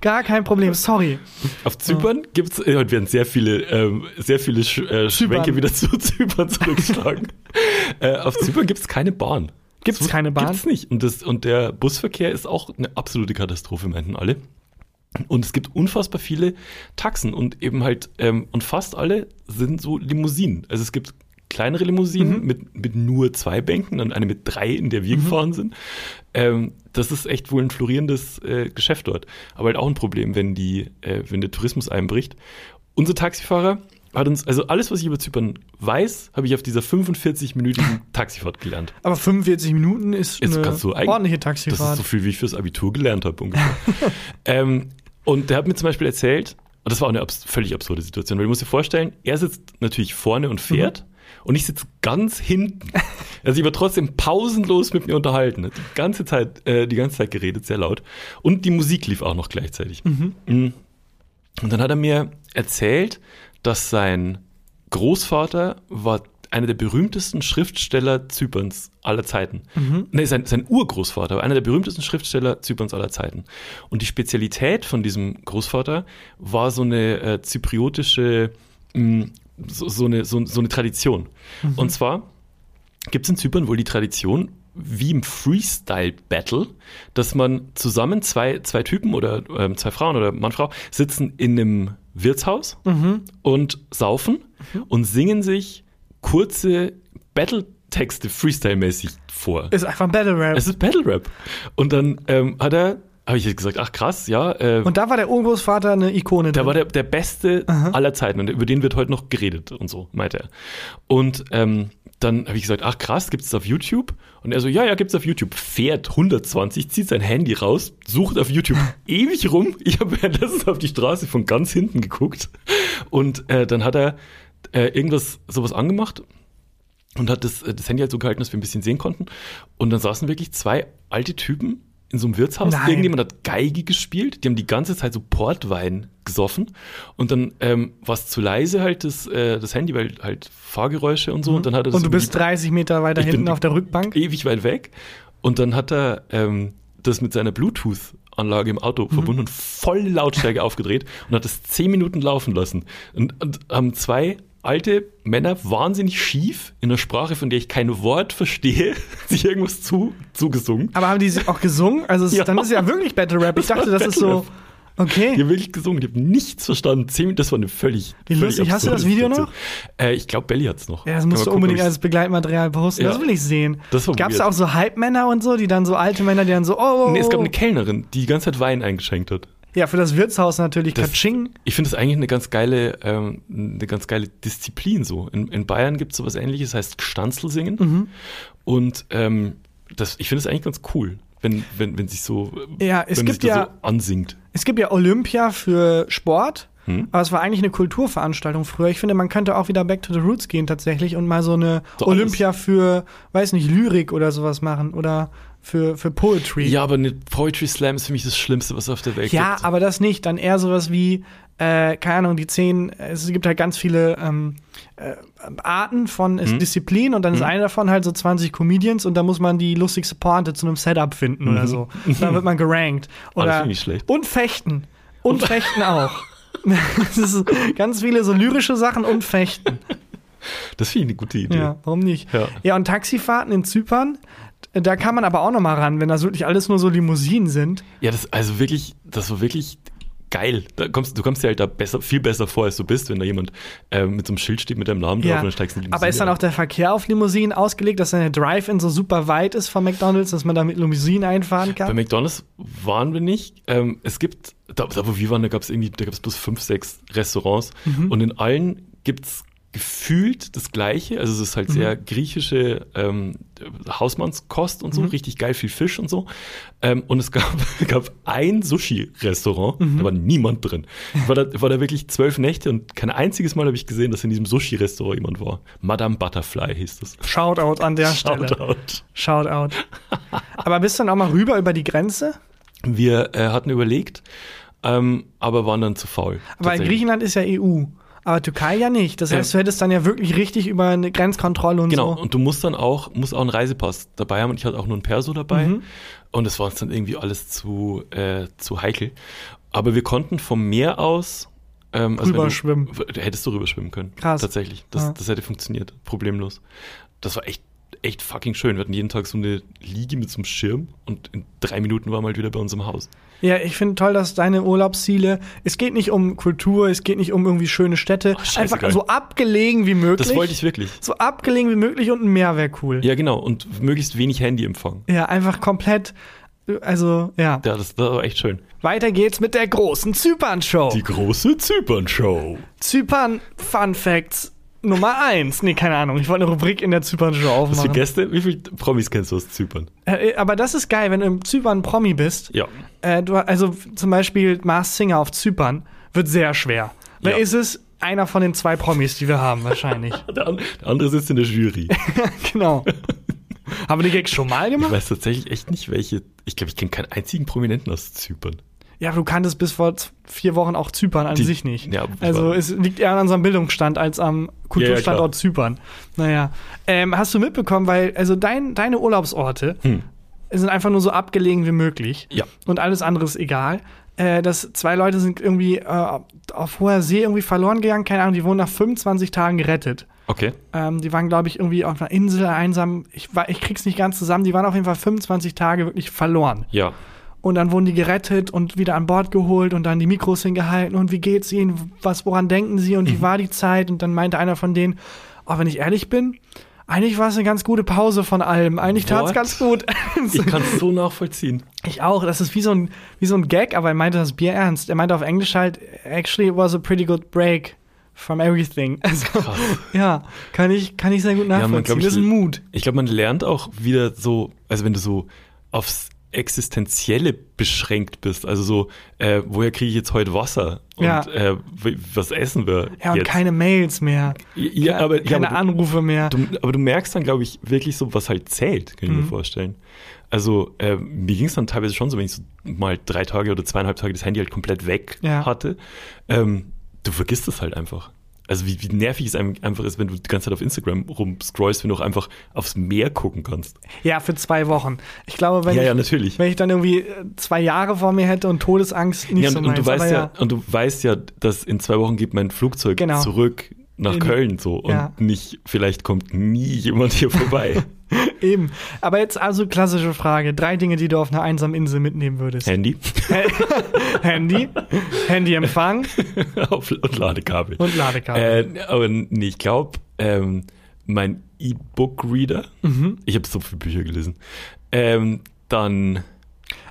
Gar kein Problem, sorry. Auf Zypern ja. gibt es, äh, heute werden sehr viele, ähm, sehr viele Sch äh, Schwenke wieder zu Zypern zurückschlagen. <laughs> äh, auf Zypern gibt es keine Bahn. Gibt es keine Bahn? Gibt's nicht. Und, das, und der Busverkehr ist auch eine absolute Katastrophe, meinten alle. Und es gibt unfassbar viele Taxen und eben halt, ähm, und fast alle sind so Limousinen. Also es gibt kleinere Limousinen mhm. mit, mit nur zwei Bänken und eine mit drei, in der wir mhm. gefahren sind. Ähm, das ist echt wohl ein florierendes äh, Geschäft dort. Aber halt auch ein Problem, wenn, die, äh, wenn der Tourismus einbricht. Unser Taxifahrer hat uns, also alles, was ich über Zypern weiß, habe ich auf dieser 45-minütigen <laughs> Taxifahrt gelernt. Aber 45 Minuten ist Jetzt eine so ordentliche Taxifahrt. Das ist so viel, wie ich fürs Abitur gelernt habe ungefähr. <laughs> ähm, und der hat mir zum Beispiel erzählt, und das war auch eine abs völlig absurde Situation, weil du musst dir vorstellen, er sitzt natürlich vorne und fährt. Mhm und ich sitze ganz hinten. <laughs> Also ich war trotzdem pausenlos mit mir unterhalten. Die ganze Zeit, äh, die ganze Zeit geredet, sehr laut. Und die Musik lief auch noch gleichzeitig. Mhm. mhm. Und dann hat er mir erzählt, dass sein Großvater war einer der berühmtesten Schriftsteller Zyperns aller Zeiten. Mhm. Nee, sein, sein Urgroßvater war einer der berühmtesten Schriftsteller Zyperns aller Zeiten. Und die Spezialität von diesem Großvater war so eine äh, zypriotische mh, so, so, eine, so, so eine Tradition. Mhm. Und zwar gibt es in Zypern wohl die Tradition, wie im Freestyle-Battle, dass man zusammen zwei, zwei Typen oder ähm, zwei Frauen oder Mann, Frau sitzen in einem Wirtshaus mhm. und saufen mhm. und singen sich kurze Battle Texte Freestyle-mäßig vor. Ist einfach Battle Rap. Es ist Battle Rap. Und dann ähm, hat er habe ich gesagt, ach krass, ja. Äh, und da war der Urgroßvater eine Ikone. Der drin. war der, der Beste Aha. aller Zeiten und über den wird heute noch geredet und so, meinte er. Und ähm, dann habe ich gesagt, ach krass, gibt es auf YouTube? Und er so, ja, ja, gibt es auf YouTube. Fährt 120, zieht sein Handy raus, sucht auf YouTube <laughs> ewig rum. Ich habe währenddessen auf die Straße von ganz hinten geguckt. Und äh, dann hat er äh, irgendwas, sowas angemacht und hat das, das Handy halt so gehalten, dass wir ein bisschen sehen konnten. Und dann saßen wirklich zwei alte Typen in so einem Wirtshaus. Nein. Irgendjemand hat Geige gespielt. Die haben die ganze Zeit so Portwein gesoffen. Und dann ähm, war es zu leise halt das, äh, das Handy, weil halt Fahrgeräusche und so. Mhm. Und, dann hat er und du bist 30 Meter weiter hinten auf der Rückbank? Ewig weit weg. Und dann hat er ähm, das mit seiner Bluetooth-Anlage im Auto mhm. verbunden und voll Lautstärke aufgedreht und hat es zehn Minuten laufen lassen. Und, und haben zwei alte Männer wahnsinnig schief in einer Sprache, von der ich kein Wort verstehe, <laughs> sich irgendwas zu, zugesungen. Aber haben die auch gesungen? Also es, ja. dann ist es ja wirklich Battle Rap. Ich dachte, das ist so. Okay. Die haben wirklich gesungen. Ich habe nichts verstanden. das war eine völlig. Wie lustig. Hast du das Video noch? Äh, ich glaube, Belly hat's noch. Ja, das musst du unbedingt als Begleitmaterial posten. Ja. Das will ich sehen. Gab es auch so Halbmänner und so, die dann so alte Männer, die dann so, oh. Nee, es gab eine Kellnerin, die die ganze Zeit Wein eingeschenkt hat. Ja, für das Wirtshaus natürlich das, Katsching. Ich finde das eigentlich eine ganz geile, ähm, eine ganz geile Disziplin so. In, in Bayern gibt es sowas ähnliches, heißt Gstanzl singen. Mhm. Und ähm, das, ich finde es eigentlich ganz cool, wenn, wenn, wenn sich so, ja, es gibt ja, so ansingt. Es gibt ja Olympia für Sport. Hm? Aber es war eigentlich eine Kulturveranstaltung früher. Ich finde, man könnte auch wieder back to the roots gehen tatsächlich und mal so eine so Olympia alles. für, weiß nicht, Lyrik oder sowas machen oder für, für Poetry. Ja, aber eine Poetry Slam ist für mich das Schlimmste, was auf der Welt ja, gibt. Ja, aber das nicht. Dann eher sowas wie, äh, keine Ahnung, die zehn, es gibt halt ganz viele ähm, äh, Arten von mhm. Disziplinen und dann mhm. ist eine davon halt so 20 Comedians und da muss man die lustigste Pointe zu einem Setup finden mhm. oder so. Und dann wird man gerankt. <laughs> Oder, oh, nicht schlecht. Und Fechten. Und, Fechten <laughs> auch. <laughs> das ist ganz viele so lyrische Sachen und Fechten. Das finde ich eine gute Idee. Ja, warum nicht? Ja. ja, und Taxifahrten in Zypern, da kann man aber auch noch mal ran, wenn das wirklich alles nur so Limousinen sind. Ja, das also wirklich, das war wirklich geil. Da kommst, du kommst dir halt da besser, viel besser vor, als du bist, wenn da jemand äh, mit so einem Schild steht mit deinem Namen ja. drauf und dann steigst du in die Limousine. Aber ist dann auch der Verkehr auf Limousinen ausgelegt, dass der Drive-In so super weit ist von McDonalds, dass man da mit Limousinen einfahren kann? Bei McDonalds waren wir nicht. Ähm, es gibt, da, da wo wir waren, da gab es irgendwie, da gab es bloß fünf, sechs Restaurants mhm. und in allen gibt es gefühlt das Gleiche. Also es ist halt mhm. sehr griechische ähm, Hausmannskost und so, mhm. richtig geil, viel Fisch und so. Ähm, und es gab, <laughs> gab ein Sushi-Restaurant, mhm. da war niemand drin. Ich war da, war da wirklich zwölf Nächte und kein einziges Mal habe ich gesehen, dass in diesem Sushi-Restaurant jemand war. Madame Butterfly hieß das. Shoutout an der <laughs> Stelle. Shoutout. Shoutout. aber bist du dann auch mal rüber über die Grenze? Wir äh, hatten überlegt, ähm, aber waren dann zu faul. Aber Griechenland ist ja EU. Aber Türkei ja nicht. Das heißt, du hättest dann ja wirklich richtig über eine Grenzkontrolle und genau. so. Genau, und du musst dann auch, musst auch einen Reisepass dabei haben. Und ich hatte auch nur einen Perso dabei. Mhm. Und das war uns dann irgendwie alles zu, äh, zu heikel. Aber wir konnten vom Meer aus ähm, also rüberschwimmen. Du, hättest du rüberschwimmen können. Krass. Tatsächlich. Das, ja. das hätte funktioniert. Problemlos. Das war echt echt fucking schön. Wir hatten jeden Tag so eine Liege mit so einem Schirm und in drei Minuten waren wir halt wieder bei uns im Haus. Ja, ich finde toll, dass deine Urlaubsziele, es geht nicht um Kultur, es geht nicht um irgendwie schöne Städte, oh, einfach geil. so abgelegen wie möglich. Das wollte ich wirklich. So abgelegen wie möglich und ein Meer wäre cool. Ja, genau. Und möglichst wenig Handyempfang. Ja, einfach komplett also, ja. Ja, das, das war echt schön. Weiter geht's mit der großen Zypern-Show. Die große Zypern-Show. Zypern Fun Facts Nummer eins. Nee, keine Ahnung. Ich wollte eine Rubrik in der Zypern-Show aufmachen. Hast du Gäste? Wie viele Promis kennst du aus Zypern? Äh, äh, aber das ist geil, wenn du im Zypern Promi bist. Ja. Äh, du, also zum Beispiel Mars Singer auf Zypern wird sehr schwer. Wer ja. ist es? Einer von den zwei Promis, die wir haben, wahrscheinlich. <laughs> der, der, andere sitzt in der Jury. <laughs> genau. <laughs> haben wir die Gags schon mal gemacht? Ich weiß tatsächlich echt nicht, welche. Ich glaube, ich kenne keinen einzigen Prominenten aus Zypern. Ja, du kanntest bis vor vier Wochen auch Zypern an die, sich nicht. Ja, also es liegt eher an unserem Bildungsstand als am Kulturstandort ja, ja, Zypern. Naja. Ähm, hast du mitbekommen, weil, also dein, deine Urlaubsorte hm. sind einfach nur so abgelegen wie möglich. Ja. Und alles andere ist egal. Äh, dass zwei Leute sind irgendwie äh, auf hoher See irgendwie verloren gegangen, keine Ahnung, die wurden nach 25 Tagen gerettet. Okay. Ähm, die waren, glaube ich, irgendwie auf einer Insel einsam. Ich, ich krieg's nicht ganz zusammen. Die waren auf jeden Fall 25 Tage wirklich verloren. Ja. Und dann wurden die gerettet und wieder an Bord geholt und dann die Mikros hingehalten und wie geht's ihnen, was, woran denken sie und wie mhm. war die Zeit? Und dann meinte einer von denen, auch oh, wenn ich ehrlich bin, eigentlich war es eine ganz gute Pause von allem. Eigentlich tat es ganz gut. <laughs> <laughs> ich kann es so nachvollziehen. Ich auch. Das ist wie so, ein, wie so ein Gag, aber er meinte das Bier ernst. Er meinte auf Englisch halt, actually it was a pretty good break from everything. <laughs> Also, Krass. ja, kann ich, kann ich sehr gut nachvollziehen. Ja, man, glaub, das ist ein Mut. Ich glaube, man lernt auch wieder so, also wenn du so aufs Existenzielle beschränkt bist. Also so, äh, woher kriege ich jetzt heute Wasser? Und ja. äh, was essen wir? Ja, und jetzt? keine Mails mehr. Ja, aber keine ja, aber Anrufe mehr. Du, aber du merkst dann, glaube ich, wirklich so, was halt zählt, kann ich mhm. mir vorstellen. Also äh, mir ging es dann teilweise schon so, wenn ich so mal drei Tage oder zweieinhalb Tage das Handy halt komplett weg ja. hatte. Ähm, du vergisst es halt einfach also wie, wie nervig es einfach ist, wenn du die ganze Zeit auf Instagram rumscrollst, wenn du auch einfach aufs Meer gucken kannst. Ja, für zwei Wochen. Ich glaube, wenn, ja, ich, ja, natürlich. wenn ich dann irgendwie äh, zwei Jahre vor mir hätte und Todesangst nicht ja, und, so meins, und du weißt ja, und du weißt ja, dass in zwei Wochen geht mein Flugzeug genau. zurück nach in, Köln so und nicht, vielleicht kommt nie jemand hier vorbei. <laughs> <laughs> Eben. Aber jetzt also klassische Frage. Drei Dinge, die du auf einer einsamen Insel mitnehmen würdest. Handy. <laughs> Handy. Handyempfang. <laughs> und Ladekabel. Und Ladekabel. Äh, aber nee, ich glaube, ähm, mein E-Book-Reader. Mhm. Ich habe so viele Bücher gelesen. Ähm, dann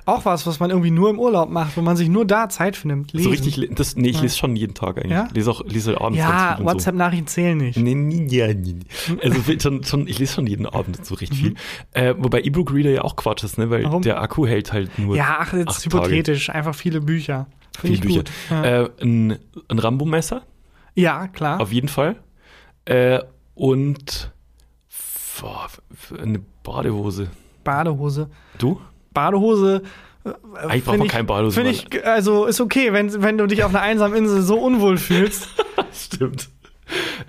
auch was, was man irgendwie nur im Urlaub macht, wo man sich nur da Zeit für nimmt. Lesen. So richtig, das, nee, ich lese schon jeden Tag eigentlich. Ja? Lese auch, lese abends Ja, WhatsApp-Nachrichten so. zählen nicht. Nee, nie, ja, nie. Also schon, schon, ich lese schon jeden Abend so richtig mhm. viel. Äh, wobei E-Book-Reader ja auch Quatsch ist, ne? weil Warum? der Akku hält halt nur. Ja, ach, jetzt ist hypothetisch. Tage. Einfach viele Bücher. Finde ich Bücher. Ja. Äh, ein, ein Rambo-Messer. Ja, klar. Auf jeden Fall. Äh, und boah, eine Badehose. Badehose. Du? Badehose. Äh, ich brauche kein Badehose. Finde ich, also ist okay, wenn, wenn du dich auf einer einsamen Insel so unwohl fühlst. <laughs> Stimmt.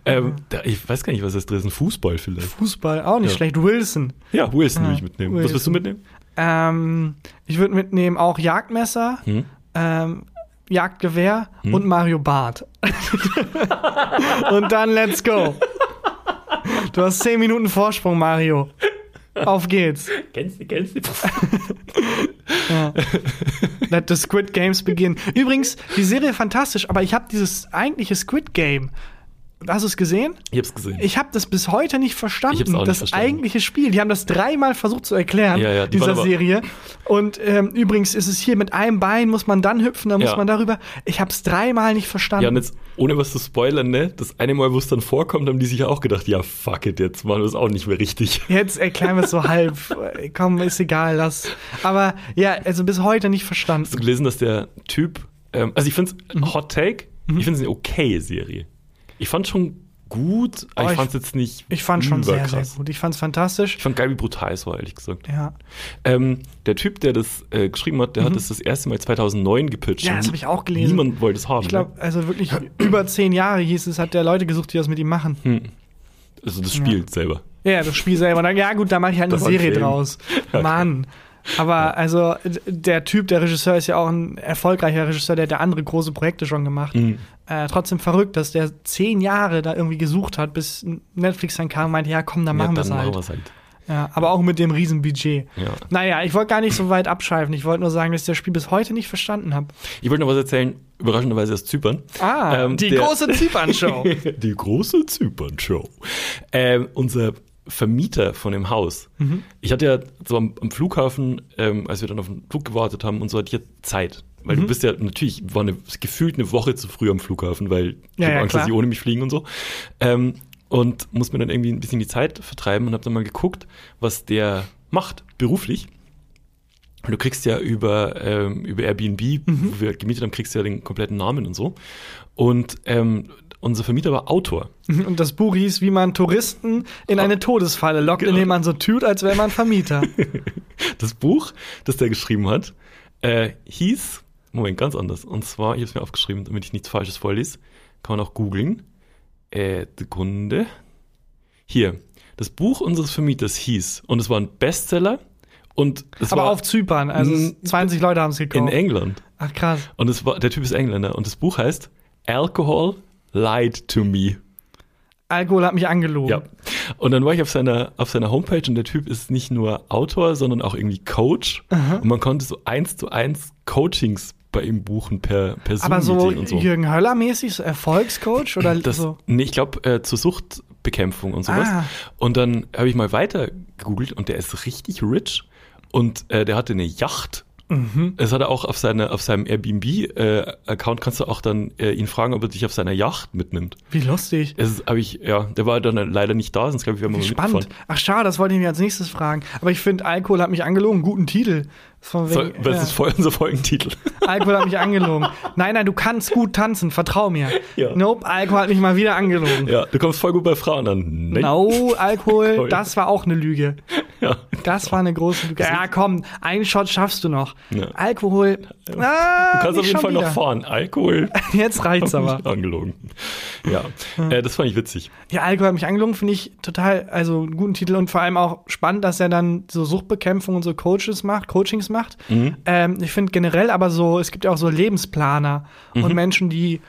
Ähm, da, ich weiß gar nicht, was das drin ist. Ein Fußball vielleicht. Fußball, auch nicht ja. schlecht. Wilson. Ja, Wilson ja, würde ich mitnehmen. Wilson. Was wirst du mitnehmen? Ähm, ich würde mitnehmen auch Jagdmesser, hm? ähm, Jagdgewehr hm? und Mario Bart. <laughs> und dann let's go. Du hast zehn Minuten Vorsprung, Mario. Auf geht's. Kennst du, kennst du? <laughs> ja. Let the Squid Games begin. Übrigens, die Serie fantastisch, aber ich habe dieses eigentliche Squid Game Hast du es gesehen? Ich hab's gesehen. Ich habe das bis heute nicht verstanden. Ich hab's auch das verstanden. eigentliche Spiel. Die haben das dreimal versucht zu erklären, ja, ja, die dieser Serie. Und ähm, übrigens ist es hier mit einem Bein muss man dann hüpfen, dann muss ja. man darüber. Ich habe es dreimal nicht verstanden. Ja, und jetzt, ohne was zu spoilern, ne? Das eine Mal, wo es dann vorkommt, haben die sich ja auch gedacht, ja, fuck it, jetzt machen wir es auch nicht mehr richtig. Jetzt erklären wir es so <laughs> halb. Komm, ist egal, lass. Aber ja, also bis heute nicht verstanden. Hast du gelesen, dass der Typ, ähm, also ich finde es mhm. Hot Take, mhm. ich finde es eine okay Serie. Ich fand schon gut, aber oh, ich fand es jetzt nicht. Ich fand schon sehr, sehr gut. Ich fand es fantastisch. Ich fand geil, wie brutal es war, ehrlich gesagt. Ja. Ähm, der Typ, der das äh, geschrieben hat, der mhm. hat es das, das erste Mal 2009 gepitcht. Ja, das habe ich auch gelesen. Niemand wollte es haben. Ich glaube, ne? also wirklich über zehn Jahre hieß es, hat der Leute gesucht, die das mit ihm machen. Hm. Also das Spiel ja. selber. Ja, das Spiel selber. Ja gut, da mache ich halt eine Serie draus. <laughs> Okay. Mann. Aber also der Typ, der Regisseur ist ja auch ein erfolgreicher Regisseur, der hat ja andere große Projekte schon gemacht. Mhm. Äh, trotzdem verrückt, dass der zehn Jahre da irgendwie gesucht hat, bis Netflix dann kam und meinte, ja komm, dann machen ja, wir es halt. halt. Ja, aber auch mit dem riesen Budget. Ja. Naja, ich wollte gar nicht so weit abschweifen. Ich wollte nur sagen, dass ich das Spiel bis heute nicht verstanden habe. Ich wollte noch was erzählen, überraschenderweise aus Zypern. Ah, ähm, die der, große Zypern-Show. <laughs> die große Zypern-Show. Unser Vermieter von dem Haus. Mhm. Ich hatte ja so am, am Flughafen, ähm, als wir dann auf den Flug gewartet haben und so, hatte ich ja Zeit. Weil mhm. du bist ja natürlich, war eine, gefühlt eine Woche zu früh am Flughafen, weil ich ja, habe ja, Angst, klar. dass sie ohne mich fliegen und so. Ähm, und muss mir dann irgendwie ein bisschen die Zeit vertreiben und habe dann mal geguckt, was der macht beruflich. Und du kriegst ja über, ähm, über Airbnb, mhm. wo wir gemietet haben, kriegst du ja den kompletten Namen und so. Und ähm, unser Vermieter war Autor. Und das Buch hieß, wie man Touristen in eine Todesfalle lockt, genau. indem man so tut, als wäre man Vermieter. <laughs> das Buch, das der geschrieben hat, äh, hieß, Moment, ganz anders. Und zwar, ich habe es mir aufgeschrieben, damit ich nichts Falsches vorlese, kann man auch googeln. Äh, Sekunde. Hier, das Buch unseres Vermieters hieß, und es war ein Bestseller, und es Aber war auf Zypern, also 20 Leute haben es gekauft. In England. Ach krass. Und es war, der Typ ist Engländer und das Buch heißt Alcohol lied to me. Alkohol hat mich angelogen. Ja. Und dann war ich auf seiner, auf seiner Homepage und der Typ ist nicht nur Autor, sondern auch irgendwie Coach. Aha. Und man konnte so eins zu eins Coachings bei ihm buchen per, per Aber so, und so. Jürgen Höller-mäßig, so Erfolgscoach oder das, so? Nee, ich glaube, äh, zur Sucht Suchtbekämpfung und sowas. Ah. Und dann habe ich mal weiter gegoogelt und der ist richtig rich und äh, der hatte eine Yacht Mhm. Es hat er auch auf, seine, auf seinem Airbnb-Account, äh, kannst du auch dann äh, ihn fragen, ob er dich auf seiner Yacht mitnimmt. Wie lustig. Es habe ich, ja, der war dann leider nicht da, sonst glaube ich, wir haben mal Spannend. Ach schade, das wollte ich mir als nächstes fragen. Aber ich finde, Alkohol hat mich angelogen, guten Titel. Wegen, so, das ja. ist voll <laughs> unser Folgentitel. Alkohol hat mich angelogen. Nein, nein, du kannst gut tanzen, vertrau mir. Ja. Nope, Alkohol hat mich mal wieder angelogen. Ja, du kommst voll gut bei Frauen an. Nein. No, Alkohol, <laughs> das war auch eine Lüge. Ja. Das war eine große Lüge. Ja, komm, einen Shot schaffst du noch. Ja. Alkohol. Ah, du kannst auf jeden Fall wieder. noch fahren. Alkohol. <laughs> Jetzt reicht's aber. Angelogen. Ja, äh, das fand ich witzig. Ja, Alkohol hat mich angelogen, finde ich total, also einen guten Titel und vor allem auch spannend, dass er dann so Suchtbekämpfung und so Coaches macht, Coachings macht macht. Mhm. Ähm, ich finde generell aber so, es gibt ja auch so Lebensplaner mhm. und Menschen, die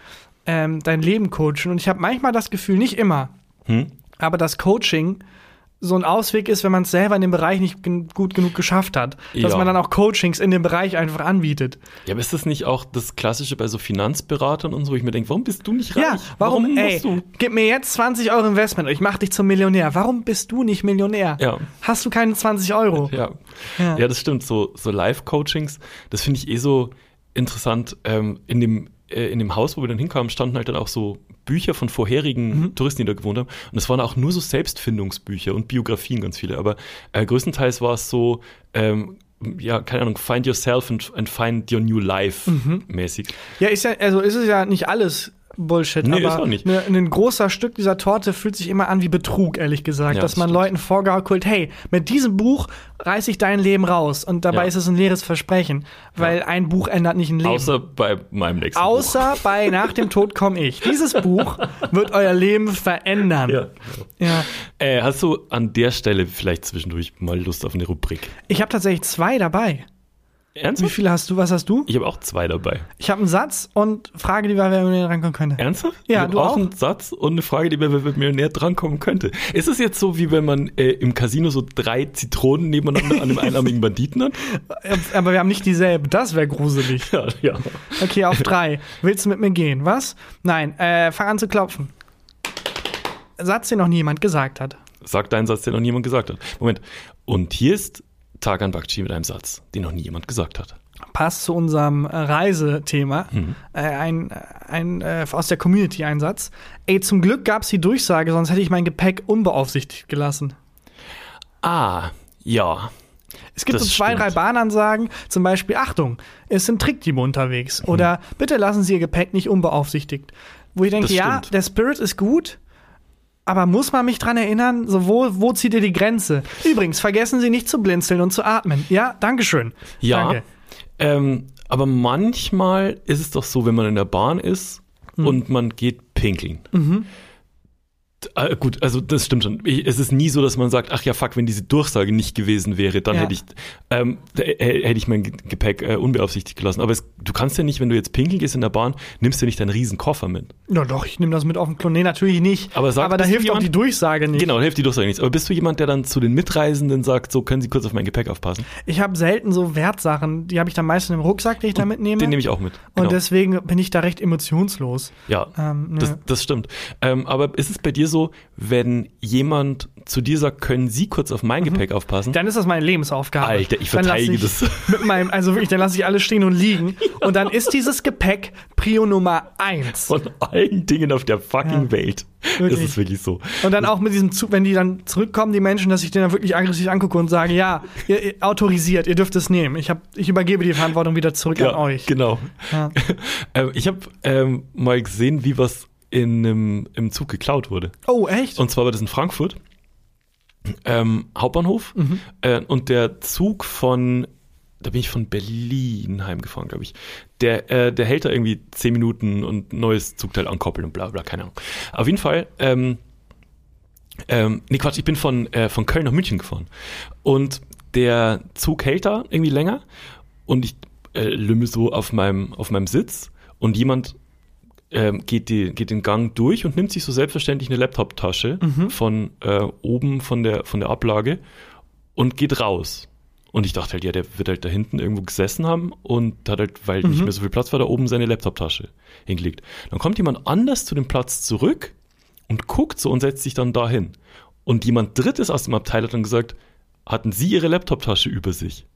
ähm, dein Leben coachen. Und ich habe manchmal das Gefühl, nicht immer, mhm. aber das Coaching so ein Ausweg ist, wenn man es selber in dem Bereich nicht gut genug geschafft hat. Dass ja. man dann auch Coachings in dem Bereich einfach anbietet. Ja, aber ist das nicht auch das Klassische bei so Finanzberatern und so, wo ich mir denke, warum bist du nicht reich? Ja, warum, warum ey, du? gib mir jetzt 20 Euro Investment, ich mach dich zum Millionär. Warum bist du nicht Millionär? Ja. Hast du keine 20 Euro? Ja, ja. ja das stimmt. So, so Live-Coachings, das finde ich eh so interessant. Ähm, in dem äh, in dem Haus, wo wir dann hinkamen, standen halt dann auch so Bücher von vorherigen mhm. Touristen, die da gewohnt haben. Und es waren auch nur so Selbstfindungsbücher und Biografien ganz viele. Aber äh, größtenteils war es so, ähm, ja, keine Ahnung, find yourself and, and find your new life mhm. mäßig. Ja, ist ja, also ist es ja nicht alles Bullshit. Nee, aber ist auch nicht. Ne, ein großer Stück dieser Torte fühlt sich immer an wie Betrug, ehrlich gesagt. Ja, dass das man stimmt. Leuten vorgaukelt, hey, mit diesem Buch reiße ich dein Leben raus. Und dabei ja. ist es ein leeres Versprechen. Weil ja. ein Buch ändert nicht ein Leben. Außer bei meinem nächsten Außer Buch. bei Nach dem Tod komme ich. Dieses Buch wird euer Leben verändern. Ja. ja. Äh, hast du an der Stelle vielleicht zwischendurch mal Lust auf eine Rubrik? Ich habe tatsächlich zwei dabei. Ernsthaft? Wie viele hast du? Was hast du? Ich habe auch zwei dabei. Ich habe einen Satz und Frage, die bei Wer Millionär drankommen könnte. Ernsthaft? Ja, ich du auch? einen Satz und eine Frage, die bei Wer Millionär drankommen könnte. Ist es jetzt so, wie wenn man äh, im Casino so drei Zitronen nebeneinander an einem einarmigen Banditen hat? <laughs> Aber wir haben nicht dieselben. Das wäre gruselig. Ja, ja. Okay, auf <laughs> drei. Willst du mit mir gehen? Was? Nein. Äh, fang an zu klopfen. Satz, den noch niemand gesagt hat. Sag deinen Satz, den noch niemand gesagt hat. Moment. Und hier ist Tagan Bakchi mit einem Satz, den noch nie jemand gesagt hat. Passt zu unserem äh, Reisethema. Mhm. Äh, ein, ein äh, aus der Community ein Satz. Ey, zum Glück gab es die Durchsage, sonst hätte ich mein Gepäck unbeaufsichtigt gelassen. Ah, ja. Es gibt das so zwei, stimmt. drei Bahnansagen, zum Beispiel, Achtung, es sind Trickdiebe unterwegs. Mhm. Oder bitte lassen Sie Ihr Gepäck nicht unbeaufsichtigt. Wo ich denke, ja, der Spirit ist gut, aber muss man mich dran erinnern, so wo, wo zieht ihr die Grenze? Übrigens, vergessen Sie nicht zu blinzeln und zu atmen. Ja, Dankeschön. Ja. Danke. Ähm, aber manchmal ist es doch so, wenn man in der Bahn ist mhm. und man geht pinkeln. Mhm. Äh, gut, also das stimmt schon. Es ist nie so, dass man sagt, ach ja, fuck, wenn diese Durchsage nicht gewesen wäre, dann ja. hätte ich ähm, hätte ich mein Gepäck äh, unbeaufsichtigt gelassen. Aber es, du kannst ja nicht, wenn du jetzt pinkeln gehst in der Bahn, nimmst du nicht deinen riesen Koffer mit. Ja doch, ich nehme das mit auf den Klo. Nee, natürlich nicht. Aber, sag, Aber da hilft jemand, auch die Durchsage nicht. Genau, da hilft die Durchsage nicht. Aber bist du jemand, der dann zu den Mitreisenden sagt, so können sie kurz auf mein Gepäck aufpassen? Ich habe selten so Wertsachen. Die habe ich dann meistens im Rucksack, den ich da mitnehme. Den nehme ich auch mit. Genau. Und deswegen bin ich da recht emotionslos. Ja, ähm, ne. das, das stimmt. Ähm, aber ist es bei dir so, wenn wenn jemand zu dir sagt, können Sie kurz auf mein mhm. Gepäck aufpassen? Dann ist das meine Lebensaufgabe. Alter, ich verteidige ich das. <laughs> Mit meinem, also wirklich, dann lasse ich alles stehen und liegen. Und dann ist dieses Gepäck Prio Nummer eins. Von allen Dingen auf der fucking ja, Welt. Wirklich. Ist es wirklich so. Und dann auch mit diesem Zug, wenn die dann zurückkommen, die Menschen, dass ich den dann wirklich aggressiv angucke und sage, ja, ihr, ihr autorisiert, ihr dürft es nehmen. Ich, hab, ich übergebe die Verantwortung wieder zurück ja, an euch. Genau. Ja. <laughs> ähm, ich habe ähm, mal gesehen, wie was in einem, im Zug geklaut wurde. Oh, echt? Und zwar war das in Frankfurt. Ähm, Hauptbahnhof. Mhm. Äh, und der Zug von, da bin ich von Berlin heimgefahren, glaube ich. Der, äh, der hält da irgendwie zehn Minuten und neues Zugteil ankoppeln und bla bla, keine Ahnung. Auf jeden Fall, ähm, ähm, nee, Quatsch, ich bin von, äh, von Köln nach München gefahren. Und der Zug hält da irgendwie länger und ich äh, lümmel so auf meinem, auf meinem Sitz und jemand ähm, geht, die, geht den Gang durch und nimmt sich so selbstverständlich eine Laptop-Tasche mhm. von äh, oben von der, von der Ablage und geht raus. Und ich dachte halt, ja, der wird halt da hinten irgendwo gesessen haben und hat halt, weil mhm. nicht mehr so viel Platz war, da oben seine Laptop-Tasche hingelegt. Dann kommt jemand anders zu dem Platz zurück und guckt so und setzt sich dann dahin. Und jemand Drittes aus dem Abteil hat dann gesagt, hatten Sie Ihre Laptoptasche über sich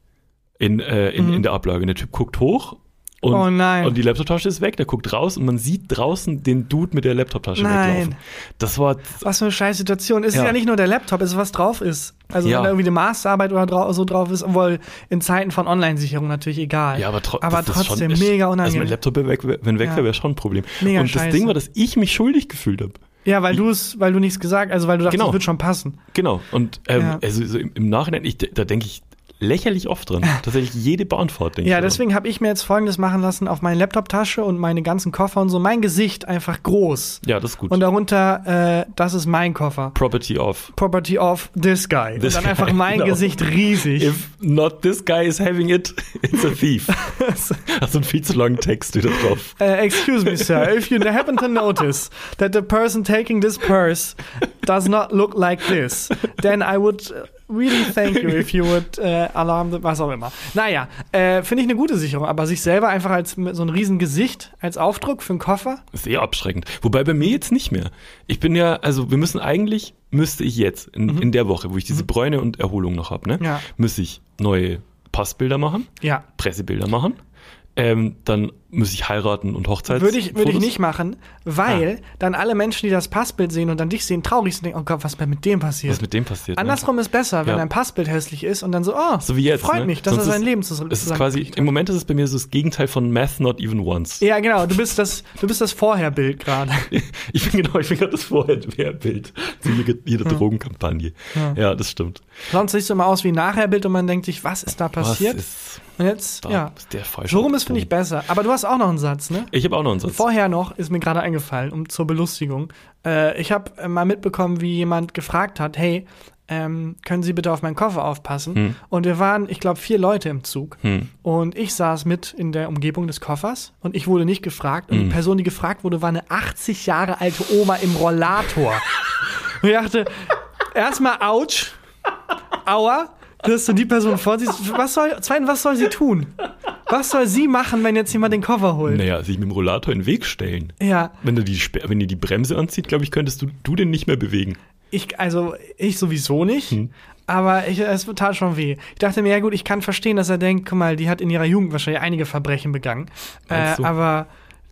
in, äh, in, mhm. in der Ablage? Und der Typ guckt hoch und, oh nein. und die Laptoptasche ist weg, der guckt raus und man sieht draußen den Dude mit der Laptoptasche nein. weglaufen. Das war. Was für eine scheiß Situation. Es ja. ist ja nicht nur der Laptop, es ist was drauf ist. Also ja. wenn da irgendwie eine Masterarbeit oder drau so drauf ist, obwohl in Zeiten von Online-Sicherung natürlich egal. Ja, aber, tro aber trotzdem mega unangenehm. Also mein Laptop weg, wenn weg ja. wäre, wäre schon ein Problem. Mega und das scheiße. Ding war, dass ich mich schuldig gefühlt habe. Ja, weil du es, weil du nichts gesagt, also weil du dachtest, genau. das wird schon passen. Genau. Und ähm, ja. also so im, im Nachhinein, ich, da denke ich, lächerlich oft drin. Tatsächlich jede Bahnfahrt, denke ich. Ja, deswegen habe ich mir jetzt folgendes machen lassen auf meine Laptoptasche und meine ganzen Koffer und so. Mein Gesicht einfach groß. Ja, das ist gut. Und darunter, äh, das ist mein Koffer. Property of. Property of this guy. This und dann guy, einfach mein genau. Gesicht riesig. If not this guy is having it, it's a thief. <laughs> Hast du einen viel zu langen Text wieder drauf. Uh, excuse me, sir. If you happen to notice that the person taking this purse does not look like this, then I would really thank you if you would <laughs> äh, alarm, was auch immer. Naja, äh, finde ich eine gute Sicherung, aber sich selber einfach als so ein riesen Gesicht als Aufdruck für einen Koffer? Sehr abschreckend. Wobei bei mir jetzt nicht mehr. Ich bin ja, also wir müssen eigentlich, müsste ich jetzt in, mhm. in der Woche, wo ich diese mhm. Bräune und Erholung noch habe, ne, ja. müsste ich neue Passbilder machen, ja. Pressebilder machen ähm, dann muss ich heiraten und Hochzeits. Würde ich, würde ich nicht machen, weil ah. dann alle Menschen, die das Passbild sehen und dann dich sehen, traurig sind, denken, oh Gott, was mit dem passiert? Was mit dem passiert? Ne? Andersrum ne? ist besser, wenn ja. ein Passbild hässlich ist und dann so, oh, so wie jetzt, freut ne? mich, dass Sonst er sein ist, Leben zusammen Es ist quasi, im Moment ist es bei mir so das Gegenteil von Math Not Even Once. Ja, genau, du bist das, du bist das Vorherbild gerade. <laughs> ich bin genau, ich bin gerade das Vorherbild zu jeder ja. Drogenkampagne. Ja. ja. das stimmt. Sonst siehst du immer aus wie ein Nachherbild und man denkt sich, was ist da passiert? Was ist und jetzt, da ja. Ist der falsche Worum ist, finde ich, besser. Aber du hast auch noch einen Satz, ne? Ich habe auch noch einen Satz. Vorher noch ist mir gerade eingefallen, um zur Belustigung. Äh, ich habe äh, mal mitbekommen, wie jemand gefragt hat, hey, ähm, können Sie bitte auf meinen Koffer aufpassen? Hm. Und wir waren, ich glaube, vier Leute im Zug. Hm. Und ich saß mit in der Umgebung des Koffers und ich wurde nicht gefragt. Und hm. die Person, die gefragt wurde, war eine 80 Jahre alte Oma im Rollator. <laughs> und ich dachte, erstmal, ouch, aua dass du die Person vorsiehst. Was soll, zweitens, was soll sie tun? Was soll sie machen, wenn jetzt jemand den Koffer holt? Naja, sich mit dem Rollator in den Weg stellen. Ja. Wenn du die, wenn die, die Bremse anzieht, glaube ich, könntest du, du den nicht mehr bewegen. Ich, also, ich sowieso nicht. Hm. Aber ich, es tat schon weh. Ich dachte mir, ja gut, ich kann verstehen, dass er denkt, guck mal, die hat in ihrer Jugend wahrscheinlich einige Verbrechen begangen. Äh, aber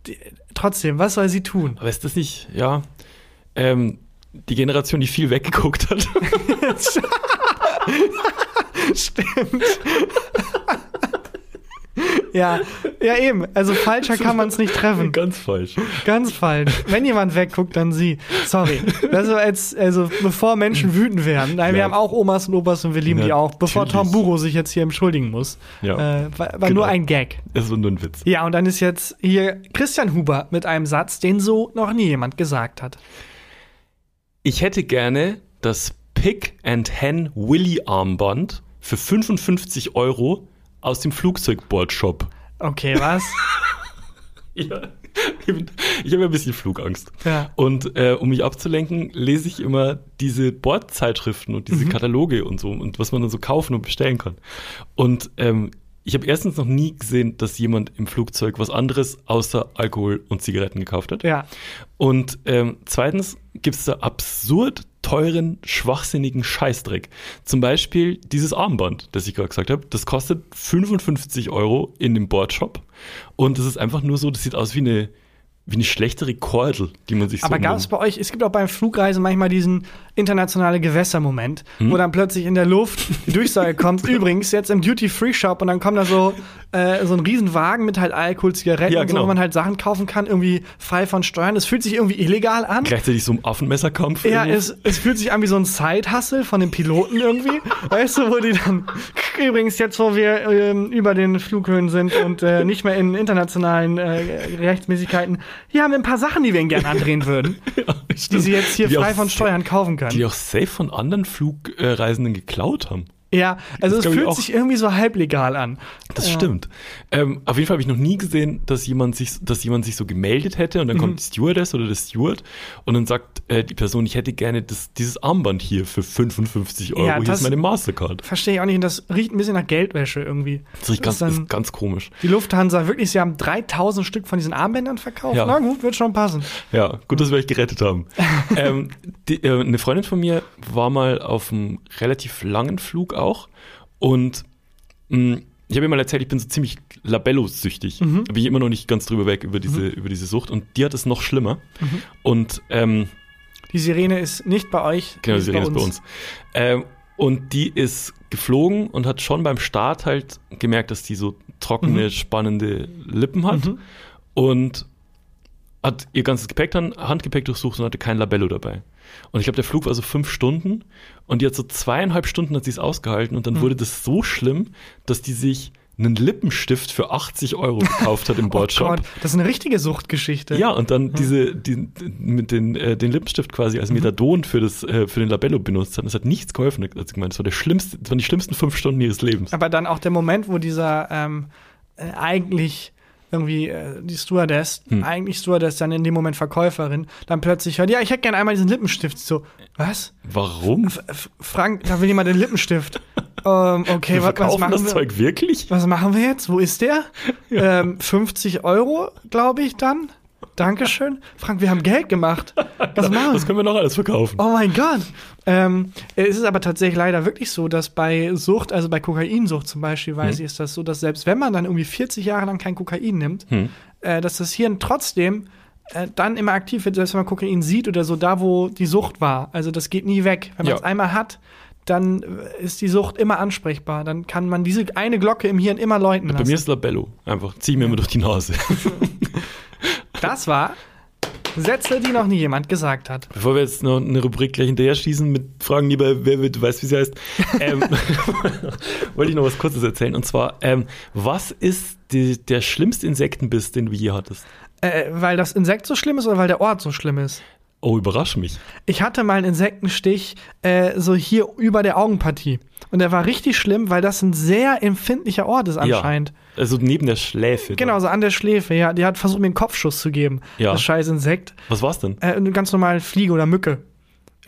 die, trotzdem, was soll sie tun? Aber ist das nicht, ja, ähm, die Generation, die viel weggeguckt hat. <laughs> <laughs> <laughs> <laughs> Stimmt. ja, ja eben. Also falscher kann man es nicht treffen. Ganz falsch. Ganz falsch. Wenn jemand wegguckt, dann sie. Sorry. Also, als, also bevor Menschen wütend werden. Nein, ja. wir haben auch Omas und Opas und wir lieben ja, die auch. Bevor Tom Buro sich jetzt hier entschuldigen muss. Ja. Äh, war, war genau. nur ein Gag. Es war nur ein Witz. Ja, und dann ist jetzt hier Christian Huber mit einem Satz, den so noch nie jemand gesagt hat. Ich hätte gerne das Pick and Hen Willy Armband für 55 Euro aus dem Flugzeugbordshop. Okay, was? <laughs> ja. Ich habe ein bisschen Flugangst. Ja. Und äh, um mich abzulenken, lese ich immer diese Bordzeitschriften und diese mhm. Kataloge und so und was man dann so kaufen und bestellen kann. Und ähm, ich habe erstens noch nie gesehen, dass jemand im Flugzeug was anderes außer Alkohol und Zigaretten gekauft hat. Ja. Und ähm, zweitens gibt es da absurd teuren, schwachsinnigen Scheißdreck. Zum Beispiel dieses Armband, das ich gerade gesagt habe, das kostet 55 Euro in dem Boardshop. Und das ist einfach nur so, das sieht aus wie eine, wie eine schlechtere Kordel, die man sich so. Aber gab es bei euch, es gibt auch beim Flugreisen manchmal diesen internationale Gewässermoment, hm? wo dann plötzlich in der Luft die Durchsage <laughs> kommt. Übrigens, jetzt im Duty-Free-Shop und dann kommt da so, äh, so ein Riesenwagen mit halt Alkohol, Zigaretten ja, genau. und so, genau. wo man halt Sachen kaufen kann, irgendwie frei von Steuern. Es fühlt sich irgendwie illegal an. Gleichzeitig so ein Affenmesserkampf. Ja, es, es fühlt sich an wie so ein Side-Hustle von den Piloten irgendwie. <laughs> weißt du, wo die dann, übrigens jetzt, wo wir ähm, über den Flughöhen sind und äh, nicht mehr in internationalen äh, Rechtsmäßigkeiten, hier haben wir ein paar Sachen, die wir ihnen gerne andrehen würden. <laughs> ja, die sie jetzt hier die frei von Steuern kaufen können. Die auch safe von anderen Flugreisenden geklaut haben. Ja, also das es fühlt sich irgendwie so halblegal an. Das ja. stimmt. Ähm, auf jeden Fall habe ich noch nie gesehen, dass jemand sich, dass jemand sich so gemeldet hätte und dann mhm. kommt die Stewardess oder der Steward und dann sagt äh, die Person, ich hätte gerne das, dieses Armband hier für 55 Euro. Ja, hier ist meine Mastercard. Verstehe ich auch nicht. Und das riecht ein bisschen nach Geldwäsche irgendwie. Das riecht ganz, ist ganz komisch. Die Lufthansa wirklich, sie haben 3000 Stück von diesen Armbändern verkauft. Ja. Na gut, wird schon passen. Ja, gut, dass wir euch gerettet haben. <laughs> ähm, die, äh, eine Freundin von mir war mal auf einem relativ langen Flug auch. Und mh, mm, ich habe mal erzählt, ich bin so ziemlich Labello-süchtig. Mhm. Bin ich immer noch nicht ganz drüber weg über diese, mhm. über diese Sucht. Und die hat es noch schlimmer. Mhm. Und ähm, die Sirene ist nicht bei euch. Genau, die Sirene bei ist bei uns. Ähm, und die ist geflogen und hat schon beim Start halt gemerkt, dass die so trockene, mhm. spannende Lippen hat. Mhm. Und hat ihr ganzes Gepäck dann, Handgepäck durchsucht und hatte kein Labello dabei. Und ich glaube, der Flug war so fünf Stunden und die hat so zweieinhalb Stunden hat sie es ausgehalten und dann mhm. wurde das so schlimm, dass die sich einen Lippenstift für 80 Euro gekauft hat im Bordshop. <laughs> Oh Gott, das ist eine richtige Suchtgeschichte. Ja, und dann mhm. diese, die, mit den, äh, den Lippenstift quasi als mhm. Methadon für, das, äh, für den Labello benutzt hat. Das hat nichts geholfen. Also, ich meine, das war der schlimmste, das waren die schlimmsten fünf Stunden ihres Lebens. Aber dann auch der Moment, wo dieser ähm, äh, eigentlich irgendwie äh, die Stewardess, hm. eigentlich Stewardess, dann in dem Moment Verkäuferin, dann plötzlich hört, ja, ich hätte gerne einmal diesen Lippenstift. So, was? Warum? F Frank, da will jemand den Lippenstift. <laughs> ähm, okay, wir was, was machen das wir? Zeug wirklich? Was machen wir jetzt? Wo ist der? <laughs> Ja. Ähm, 50 Euro, glaube ich, dann. Dankeschön. Frank, wir haben Geld gemacht. Was <laughs> machen? Das können wir noch alles verkaufen. Oh mein Gott. Ähm, es ist aber tatsächlich leider wirklich so, dass bei Sucht, also bei Kokainsucht zum Beispiel, weiß hm. ich, ist das so, dass selbst wenn man dann irgendwie 40 Jahre lang kein Kokain nimmt, hm. äh, dass das Hirn trotzdem äh, dann immer aktiv wird, selbst wenn man Kokain sieht oder so, da wo die Sucht war. Also das geht nie weg. Wenn man es ja. einmal hat, dann ist die Sucht immer ansprechbar. Dann kann man diese eine Glocke im Hirn immer läuten lassen. Bei mir ist Labello. Einfach zieh mir immer durch die Nase. <laughs> Das war Sätze, die noch nie jemand gesagt hat. Bevor wir jetzt noch eine Rubrik gleich hinterher schießen mit Fragen lieber, wer wird, du weißt, wie sie heißt, <laughs> ähm, <laughs> wollte ich noch was Kurzes erzählen. Und zwar, ähm, was ist die, der schlimmste Insektenbiss, den du je hattest? Äh, weil das Insekt so schlimm ist oder weil der Ort so schlimm ist? Oh, überrasch mich. Ich hatte mal einen Insektenstich äh, so hier über der Augenpartie. Und der war richtig schlimm, weil das ein sehr empfindlicher Ort ist anscheinend. Ja, also neben der Schläfe. Genau, so an der Schläfe, ja. Die hat versucht, mir einen Kopfschuss zu geben. Ja. Das scheiß Insekt. Was war's denn? Äh, eine ganz normale Fliege oder Mücke.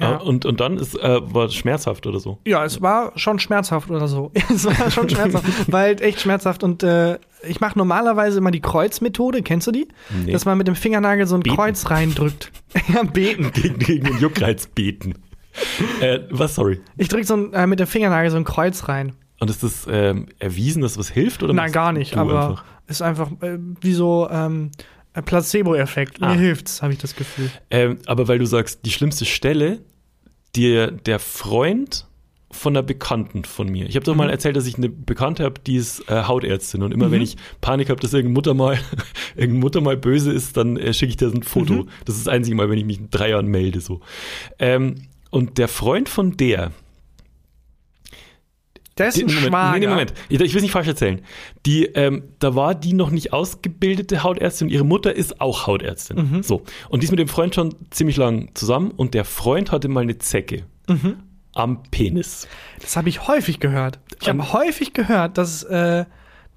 Ja. Und, und dann ist, äh, war es schmerzhaft oder so? Ja, es war schon schmerzhaft oder so. <laughs> es war schon <laughs> schmerzhaft, weil echt schmerzhaft. Und äh, ich mache normalerweise immer die Kreuzmethode, kennst du die? Nee. Dass man mit dem Fingernagel so ein beten. Kreuz reindrückt. <laughs> ja, beten. Gegen, gegen den Juckreiz beten. äh, was, sorry? Ich drücke so äh, mit dem Fingernagel so ein Kreuz rein. Und ist das ähm, erwiesen, dass was hilft? Oder Nein, gar nicht, aber einfach? ist einfach äh, wie so ähm, Placebo-Effekt. Ah. Mir hilft's, habe ich das Gefühl. Ähm, aber weil du sagst, die schlimmste Stelle, dir der Freund von einer Bekannten von mir. Ich habe doch mhm. mal erzählt, dass ich eine Bekannte habe, die ist äh, Hautärztin und immer mhm. wenn ich Panik habe, dass irgendeine Mutter mal <laughs> irgendeine Mutter mal böse ist, dann äh, schicke ich dir ein Foto. Mhm. Das ist das einzige Mal, wenn ich mich in drei Jahren melde so. Ähm, und der Freund von der, dessen Moment, Schwager. Nee, nee, Moment. Ich, ich will es nicht falsch erzählen. Die, ähm, da war die noch nicht ausgebildete Hautärztin und ihre Mutter ist auch Hautärztin. Mhm. So. Und die ist mit dem Freund schon ziemlich lang zusammen und der Freund hatte mal eine Zecke. Mhm. Am Penis. Das habe ich häufig gehört. Ich habe häufig gehört, dass, äh,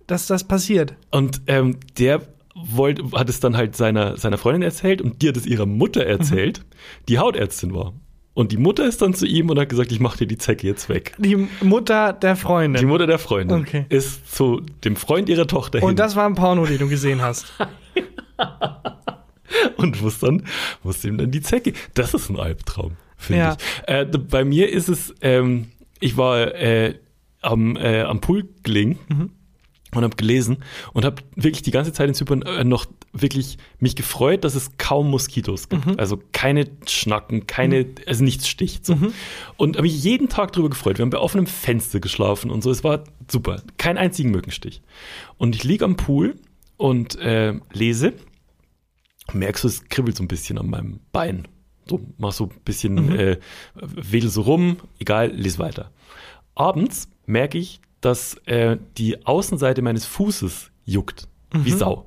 dass das passiert. Und ähm, der wollte, hat es dann halt seiner, seiner Freundin erzählt und die hat es ihrer Mutter erzählt, mhm. die Hautärztin war. Und die Mutter ist dann zu ihm und hat gesagt, ich mach dir die Zecke jetzt weg. Die Mutter der Freundin. Die Mutter der Freundin okay. ist zu dem Freund ihrer Tochter hin. Und das war ein Porno, den du gesehen hast. <laughs> und wusste dann, wusste ihm dann die Zecke. Das ist ein Albtraum, finde ja. ich. Äh, bei mir ist es, ähm, ich war äh, am, äh, am Pool gelegen. Mhm und habe gelesen und habe wirklich die ganze Zeit in Zypern äh, noch wirklich mich gefreut, dass es kaum Moskitos gibt. Mhm. Also keine Schnacken, keine, mhm. also nichts sticht. So. Mhm. Und habe mich jeden Tag darüber gefreut. Wir haben bei offenem Fenster geschlafen und so. Es war super. Kein einzigen Mückenstich. Und ich liege am Pool und äh, lese. Merkst du, es kribbelt so ein bisschen an meinem Bein. So, mach so ein bisschen, mhm. äh, wedel so rum, egal, lese weiter. Abends merke ich, dass äh, die Außenseite meines Fußes juckt, mhm. wie Sau.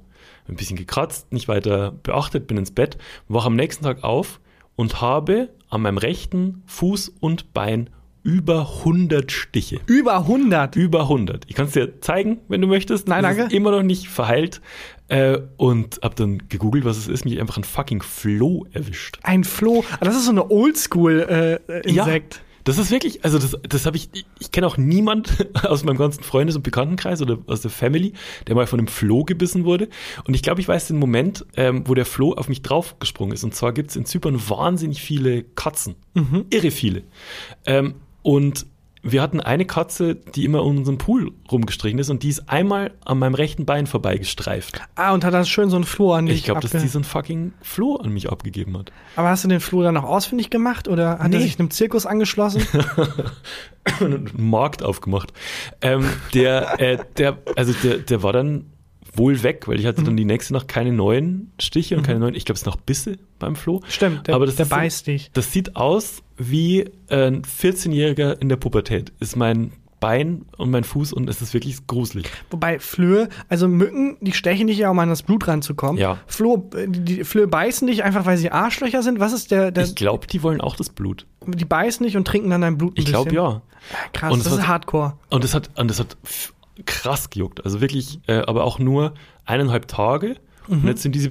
Ein bisschen gekratzt, nicht weiter beachtet, bin ins Bett, wache am nächsten Tag auf und habe an meinem rechten Fuß und Bein über 100 Stiche. Über 100? Über 100. Ich kann es dir zeigen, wenn du möchtest. Nein, das danke. Immer noch nicht verheilt. Äh, und hab dann gegoogelt, was es ist, mich einfach ein fucking Floh erwischt. Ein Floh. Ah, Das ist so eine Oldschool-Insekt. Ja, das ist wirklich, also das, das habe ich, ich kenne auch niemand <laughs> aus meinem ganzen Freundes- und Bekanntenkreis oder aus der Family, der mal von einem Floh gebissen wurde. Und ich glaube, ich weiß den Moment, ähm, wo der Floh auf mich draufgesprungen ist. Und zwar gibt es in Zypern wahnsinnig viele Katzen. Irre viele. Ähm, und wir hatten eine Katze, die immer um unseren Pool rumgestrichen ist und die ist einmal an meinem rechten Bein vorbeigestreift. Ah, und hat dann schön so ein Floh an dich Ich glaube, dass die so ein fucking Floh an mich abgegeben hat. Aber hast du den Floh dann noch ausfindig gemacht oder hat er Nee. sich einem Zirkus angeschlossen? <laughs> einen Markt aufgemacht. Ähm, der, äh, der, also der, der war dann wohl weg, weil ich hatte dann die nächste Nacht keine neuen Stiche und keine neuen, ich glaube, es sind noch Bisse beim Floh. Stimmt, der, Aber das der ist so- beißt dich. Das sieht aus wie ein 14-Jähriger in der Pubertät. Ist mein Bein und mein Fuß und es ist wirklich gruselig. Wobei Flöhe, also Mücken, die stechen dich ja, um an das Blut ranzukommen. Ja. Floh, äh, die, Flöhe beißen dich einfach, weil sie Arschlöcher sind. Was ist der, der Ich glaube, die wollen auch das Blut. die beißen dich und trinken dann dein Blut Ich glaube ja. Krass, Und das ist hat- Hardcore. Und das hat, und das hat krass gejuckt. Also wirklich, äh, aber auch nur eineinhalb Tage. Und jetzt sind diese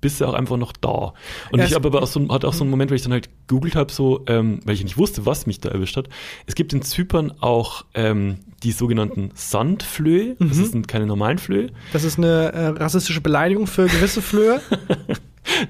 Bisse auch einfach noch da. Und Mhm. Ja, ich habe aber auch so, hatte auch so einen Moment, weil ich dann halt googelt habe, so, ähm, weil ich nicht wusste, was mich da erwischt hat. Es gibt in Zypern auch ähm, die sogenannten Sandflöhe. Mhm. Das sind keine normalen Flöhe. Das ist eine äh, rassistische Beleidigung für gewisse Flöhe. <laughs>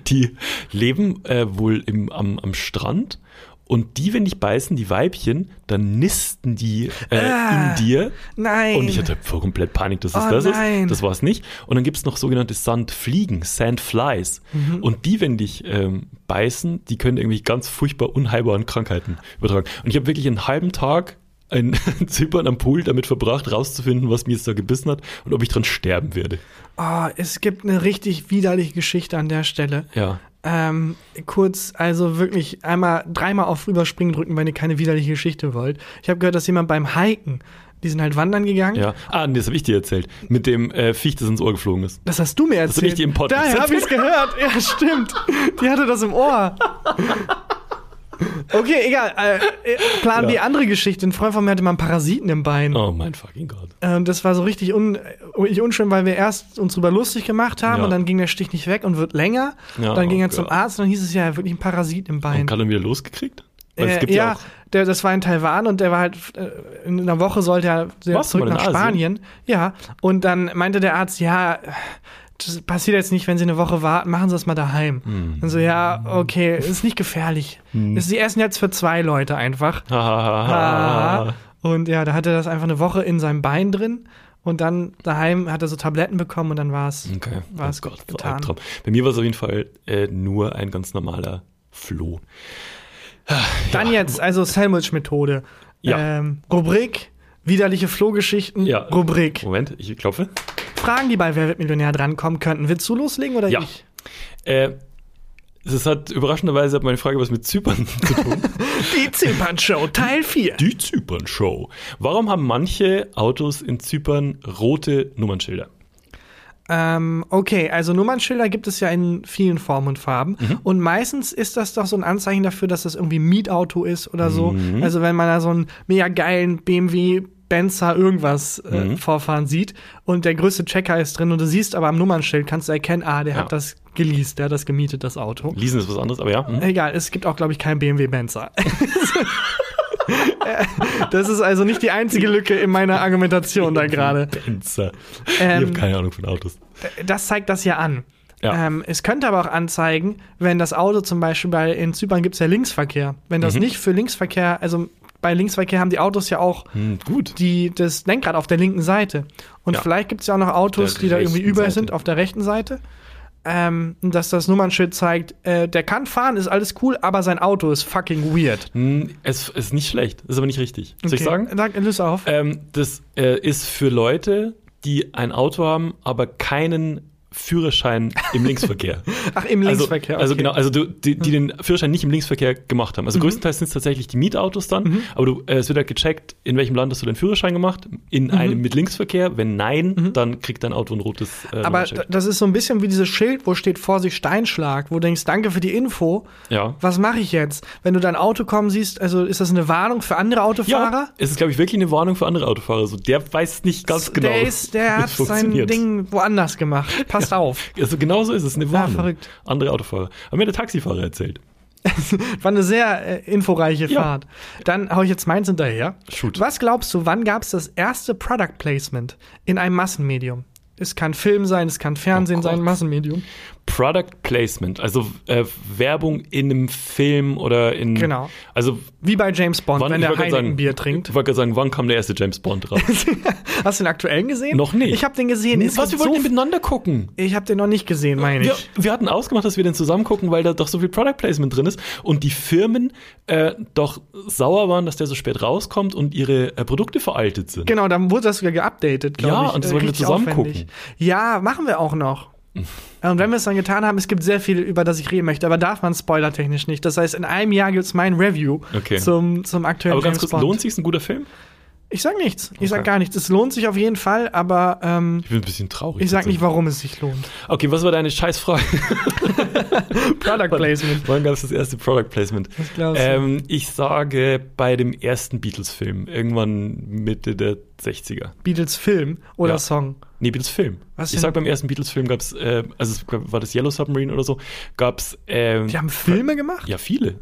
Die leben äh, wohl im, am, am Strand. Und die, wenn dich beißen, die Weibchen, dann nisten die äh, Ah, in dir. Nein. Und ich hatte voll komplett Panik, dass es Oh das nein. ist. Das war es nicht. Und dann gibt es noch sogenannte Sandfliegen, Sandflies. Mhm. Und die, wenn dich ähm, beißen, die können irgendwie ganz furchtbar unheilbaren Krankheiten übertragen. Und ich habe wirklich einen halben Tag in <laughs> Zypern am Pool damit verbracht, rauszufinden, was mir jetzt da gebissen hat und ob ich dran sterben werde. Oh, es gibt eine richtig widerliche Geschichte an der Stelle. Ja. Ähm, kurz, also wirklich einmal, dreimal auf Rüberspringen drücken, wenn ihr keine widerliche Geschichte wollt. Ich habe gehört, dass jemand beim Hiken, die sind halt wandern gegangen. Ja. Ah, nee, das habe ich dir erzählt. Mit dem äh, Viech, das ins Ohr geflogen ist. Das hast du mir Das hab erzählt. ich dir im Podcast Daher habe ich es gehört. Ja, stimmt. Die hatte das im Ohr. <laughs> Okay, egal. Äh, äh, plan Ja. die andere Geschichte. Ein Freund von mir hatte mal einen Parasiten im Bein. Oh mein fucking Gott. Äh, Und das war so richtig un äh, unschön, weil wir erst uns drüber lustig gemacht haben Ja. und dann ging der Stich nicht weg und wird länger. Ja, dann ging oh er zum. Arzt und dann hieß es ja, er hat wirklich ein Parasit im Bein. Und kann er wieder losgekriegt? Weil es Äh, gibt ja, ja, auch. der, das war in Taiwan und der war halt in einer Woche sollte er Was? zurück nach Asien? Spanien. Ja, und dann meinte der Arzt, ja, das passiert jetzt nicht, wenn Sie eine Woche warten, machen Sie das mal daheim. Hm. Und so, ja, okay, ist nicht gefährlich. Das- Sie essen jetzt für zwei Leute einfach. <laughs> Ah. Und ja, da hatte er das einfach eine Woche in seinem Bein drin und dann daheim hat er so Tabletten bekommen und dann war es Okay. war es oh Gott, getan. Bei mir war es auf jeden Fall äh, nur ein ganz normaler Floh. Dann jetzt, also Sandwich-Methode. Ja. Ähm, Rubrik, widerliche Flohgeschichten. Ja. Rubrik. Moment, ich klopfe. Fragen, die bei Wer wird Millionär drankommen könnten. Willst du loslegen oder Ja. ich? Äh, das hat überraschenderweise hat meine Frage was mit Zypern <laughs> zu tun. Die Zypern-Show, Teil 4. Die Zypern-Show. Warum haben manche Autos in Zypern rote Nummernschilder? Ähm, okay, also Nummernschilder gibt es ja in vielen Formen und Farben. Mhm. Und meistens ist das doch so ein Anzeichen dafür, dass das irgendwie ein Mietauto ist oder so. Mhm. Also wenn man da so einen mega geilen BMW Benzer irgendwas äh, Mhm. vorfahren sieht und der größte Checker ist drin und du siehst aber am Nummernschild, kannst du erkennen, ah, der Ja. hat das geleast, der hat das gemietet, das Auto. Leasen ist was anderes, aber ja. hm. Egal, es gibt auch, glaube ich, keinen BMW Benzer. <laughs> das ist also nicht die einzige Lücke in meiner Argumentation da <laughs> gerade. Benzer. ich Ähm, habe keine Ahnung von Autos. Das zeigt das ja an. Ja. Ähm, es könnte aber auch anzeigen, wenn das Auto zum Beispiel bei in Zypern gibt es ja Linksverkehr. Wenn das Mhm. nicht für Linksverkehr, also bei Linksverkehr haben die Autos ja auch Hm, gut. die, das Lenkrad auf der linken Seite. Und Ja. vielleicht gibt es ja auch noch Autos, Der die da irgendwie über Seite. sind auf der rechten Seite. Ähm, dass das Nummernschild zeigt, äh, der kann fahren, ist alles cool, aber sein Auto ist fucking weird. Hm, es ist nicht schlecht, ist aber nicht richtig. Soll ich sagen? Sag, löse auf. Ähm, das äh, ist für Leute, die ein Auto haben, aber keinen Führerschein im Linksverkehr. <laughs> Ach, im Also- Linksverkehr. Also, okay. genau, also du, die, die den Führerschein nicht im Linksverkehr gemacht haben. Also größtenteils sind es tatsächlich die Mietautos dann, aber du, äh, es wird halt gecheckt, in welchem Land hast du den Führerschein gemacht? In einem mit Linksverkehr. Wenn nein, dann kriegt dein Auto ein rotes äh, Aber das ist so ein bisschen wie dieses Schild, wo steht Vorsicht Steinschlag, wo du denkst, danke für die Info. Ja. Was mache ich jetzt? Wenn du dein Auto kommen siehst, also ist das eine Warnung für andere Autofahrer? Ja, es ist, glaube ich, wirklich eine Warnung für andere Autofahrer. So, der weiß nicht ganz genau. Der, ist, der hat sein. Ding woanders gemacht. Passt auf. Also genau so ist es, eine Warnung. verrückt. Andere Autofahrer. Hat mir der Taxifahrer erzählt. <laughs> War eine sehr äh, inforeiche Ja. Fahrt. Dann hau ich jetzt meins hinterher. Shoot. Was glaubst du, wann gab es das erste Product Placement in einem Massenmedium? Es kann Film sein, es kann Fernsehen Oh sein. Massenmedium. Product Placement, also äh, Werbung in einem Film oder in. Genau. Also, Wie bei James Bond, wann, wenn Heineken sagen, Bier trinkt. Ich wollte gerade sagen, wann kam der erste James Bond raus? <laughs> Hast du den aktuellen gesehen? Noch nicht. Ich habe den gesehen. Es Was, wir wollten so den miteinander gucken. ich habe den noch nicht gesehen, meine Wir, ich. wir hatten ausgemacht, dass wir den zusammen gucken, weil da doch so viel Product Placement drin ist und die Firmen äh, doch sauer waren, dass der so spät rauskommt und ihre äh, Produkte veraltet sind. Genau, dann wurde das sogar geupdatet, glaube Ja, ich. und das wollten wir zusammen aufwendig. gucken. Ja, machen wir auch noch. Und wenn wir es dann getan haben, es gibt sehr viel, über das ich reden möchte, aber darf man spoilertechnisch nicht. Das heißt, in einem Jahr gibt es mein Review Okay. zum, zum aktuellen Aber ganz James kurz, Bond. lohnt sich ein guter Film? Ich sag nichts. Ich sag gar nichts. Es lohnt sich auf jeden Fall, aber ähm, Ich bin ein bisschen traurig. ich sag nicht, warum es sich lohnt. Okay, was war deine Scheißfrage? <laughs> Product Placement. Wann gab es das erste Product Placement? Glaubst du? Ähm, ich sage bei dem ersten Beatles-Film, irgendwann Mitte der 60er. Beatles Film oder Ja. Song. Nee, Beatles-Film. Was Ich sag beim ersten Beatles-Film gab es, äh, also war das Yellow Submarine oder so, gab es. Ähm, Die haben Filme gemacht? ja, viele.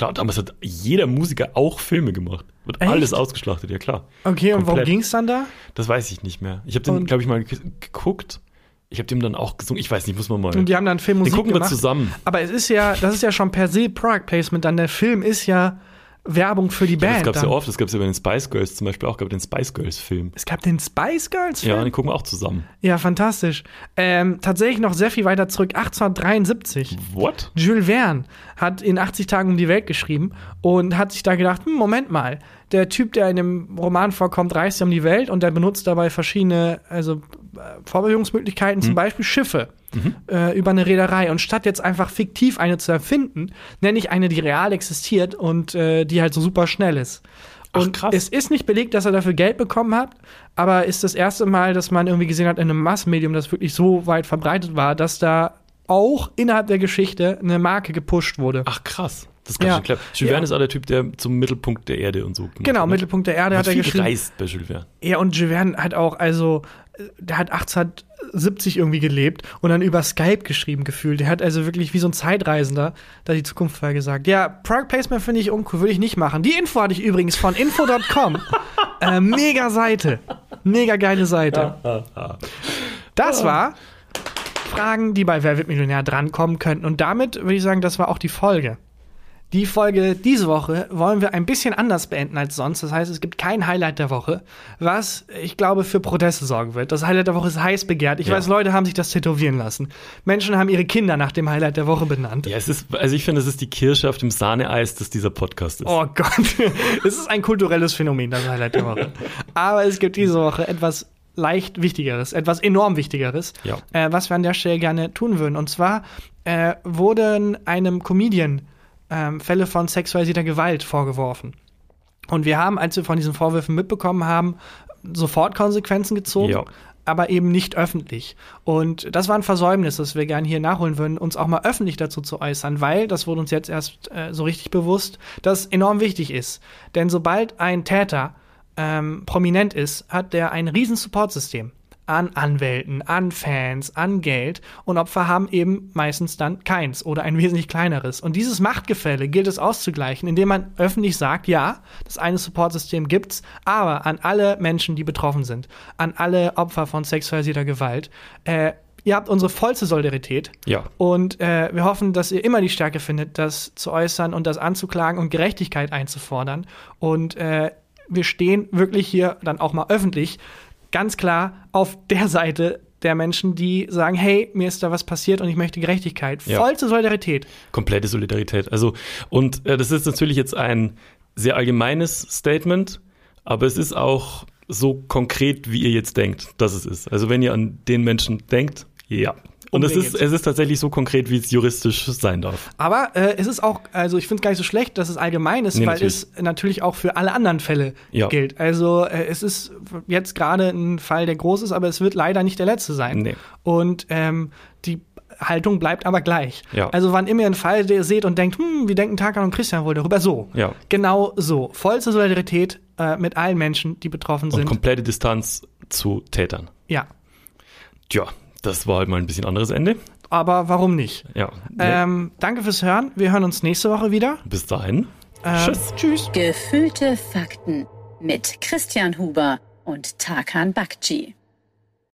Klar, damals hat jeder Musiker auch Filme gemacht. Wird Echt? alles ausgeschlachtet, ja klar. Okay, und worum Komplett. ging's dann da? Das weiß ich nicht mehr. Ich habe den, glaube ich, mal ge- geguckt. Ich habe dem dann auch gesungen. Ich weiß nicht, muss man mal. Und die haben dann Filmmusik den gucken gemacht. wir zusammen. Aber es ist ja, das ist ja schon per se Product Placement, dann der Film ist ja Werbung für die Das Band. gab es ja oft. Das gab es ja bei den Spice Girls zum Beispiel auch. Gab den Spice Girls Film. Es gab den Spice Girls Film? Ja, den gucken wir auch zusammen. Ja, fantastisch. Ähm, tatsächlich noch sehr viel weiter zurück, 1873. What? Jules Verne hat in 80 Tagen um die Welt geschrieben und hat sich da gedacht, hm, Moment mal, der Typ, der in dem Roman vorkommt, reist ja um die Welt und der benutzt dabei verschiedene also, äh, Vorbewegungsmöglichkeiten, zum Beispiel Schiffe äh, über eine Reederei. Und statt jetzt einfach fiktiv eine zu erfinden, nenne ich eine, die real existiert und äh, die halt so super schnell ist. Ach, Und krass. es ist nicht belegt, dass er dafür Geld bekommen hat, aber ist das erste Mal, dass man irgendwie gesehen hat in einem Massenmedium, das wirklich so weit verbreitet war, dass da auch innerhalb der Geschichte eine Marke gepusht wurde. Ach, krass. Das ist ganz Ja. schön klar. Jules Ja. Verne ist auch der Typ, der zum Mittelpunkt der Erde und so gemacht genau, hat, ne? Mittelpunkt der Erde Der hat er viel geschrieben. gereist bei Jules Verne. Ja, und Jules Verne hat auch, also, der hat 1870 irgendwie gelebt und dann über Skype geschrieben gefühlt. Der hat also wirklich wie so ein Zeitreisender da die Zukunft vorhergesagt. Ja, Product Placement finde ich uncool, würde ich nicht machen. Die Info hatte ich übrigens von info.com. <laughs> äh, mega Seite. Mega geile Seite. Das war Fragen, die bei Wer wird Millionär drankommen könnten. Und damit würde ich sagen, das war auch die Folge. Die Folge diese Woche wollen wir ein bisschen anders beenden als sonst. Das heißt, es gibt kein Highlight der Woche, was ich glaube für Proteste sorgen wird. Das Highlight der Woche ist heiß begehrt. Ich Ja. weiß, Leute haben sich das tätowieren lassen. Menschen haben ihre Kinder nach dem Highlight der Woche benannt. Ja, es ist, also ich finde, es ist die Kirsche auf dem Sahneeis, das dieser Podcast ist. Oh Gott, <laughs> es ist ein kulturelles Phänomen, das Highlight der Woche. Aber es gibt diese Woche etwas leicht Wichtigeres, etwas enorm Wichtigeres, Ja. äh, was wir an der Stelle gerne tun würden. Und zwar äh, wurden einem Comedian ähm, Fälle von sexualisierter Gewalt vorgeworfen. Und wir haben, als wir von diesen Vorwürfen mitbekommen haben, sofort Konsequenzen gezogen. Ja. Aber eben nicht öffentlich. Und das war ein Versäumnis, das wir gerne hier nachholen würden, uns auch mal öffentlich dazu zu äußern, weil, das wurde uns jetzt erst äh, so richtig bewusst, das enorm wichtig ist. Denn sobald ein Täter ähm, prominent ist, hat der ein riesen Supportsystem an Anwälten, an Fans, an Geld und Opfer haben eben meistens dann keins oder ein wesentlich kleineres. Und dieses Machtgefälle gilt es auszugleichen, indem man öffentlich sagt, ja, das eine Supportsystem gibt's, aber an alle Menschen, die betroffen sind, an alle Opfer von sexualisierter Gewalt, äh, ihr habt unsere vollste Solidarität. Ja. Und äh, wir hoffen, dass ihr immer die Stärke findet, das zu äußern und das anzuklagen und Gerechtigkeit einzufordern. Und äh, wir stehen wirklich hier dann auch mal öffentlich ganz klar auf der Seite der Menschen, die sagen, hey, mir ist da was passiert und ich möchte Gerechtigkeit. Ja. Vollste Solidarität. komplette Solidarität. Also, und äh, das ist natürlich jetzt ein sehr allgemeines Statement, aber es ist auch so konkret, wie ihr jetzt denkt, dass es ist. Also, wenn ihr an den Menschen denkt, Ja. Und es ist, es ist tatsächlich so konkret, wie es juristisch sein darf. Aber äh, es ist auch, also ich finde es gar nicht so schlecht, dass es allgemein ist, nee, weil natürlich. es natürlich auch für alle anderen Fälle ja. gilt. Also äh, es ist jetzt gerade ein Fall, der groß ist, aber es wird leider nicht der letzte sein. Nee. Und ähm, die Haltung bleibt aber gleich. Ja. Also wann immer ihr einen Fall seht und denkt, hm, wie denken Tarkan und Christian wohl darüber? So. Ja. Genau so. Vollste Solidarität äh, mit allen Menschen, die betroffen sind. Und komplette Distanz zu Tätern. Ja. Tja, das war halt mal ein bisschen anderes Ende. Aber warum nicht? Ja. Ähm, danke fürs Hören. Wir hören uns nächste Woche wieder. Bis dahin. Ähm, tschüss. Tschüss. Gefühlte Fakten mit Christian Huber und Tarkan Bakci.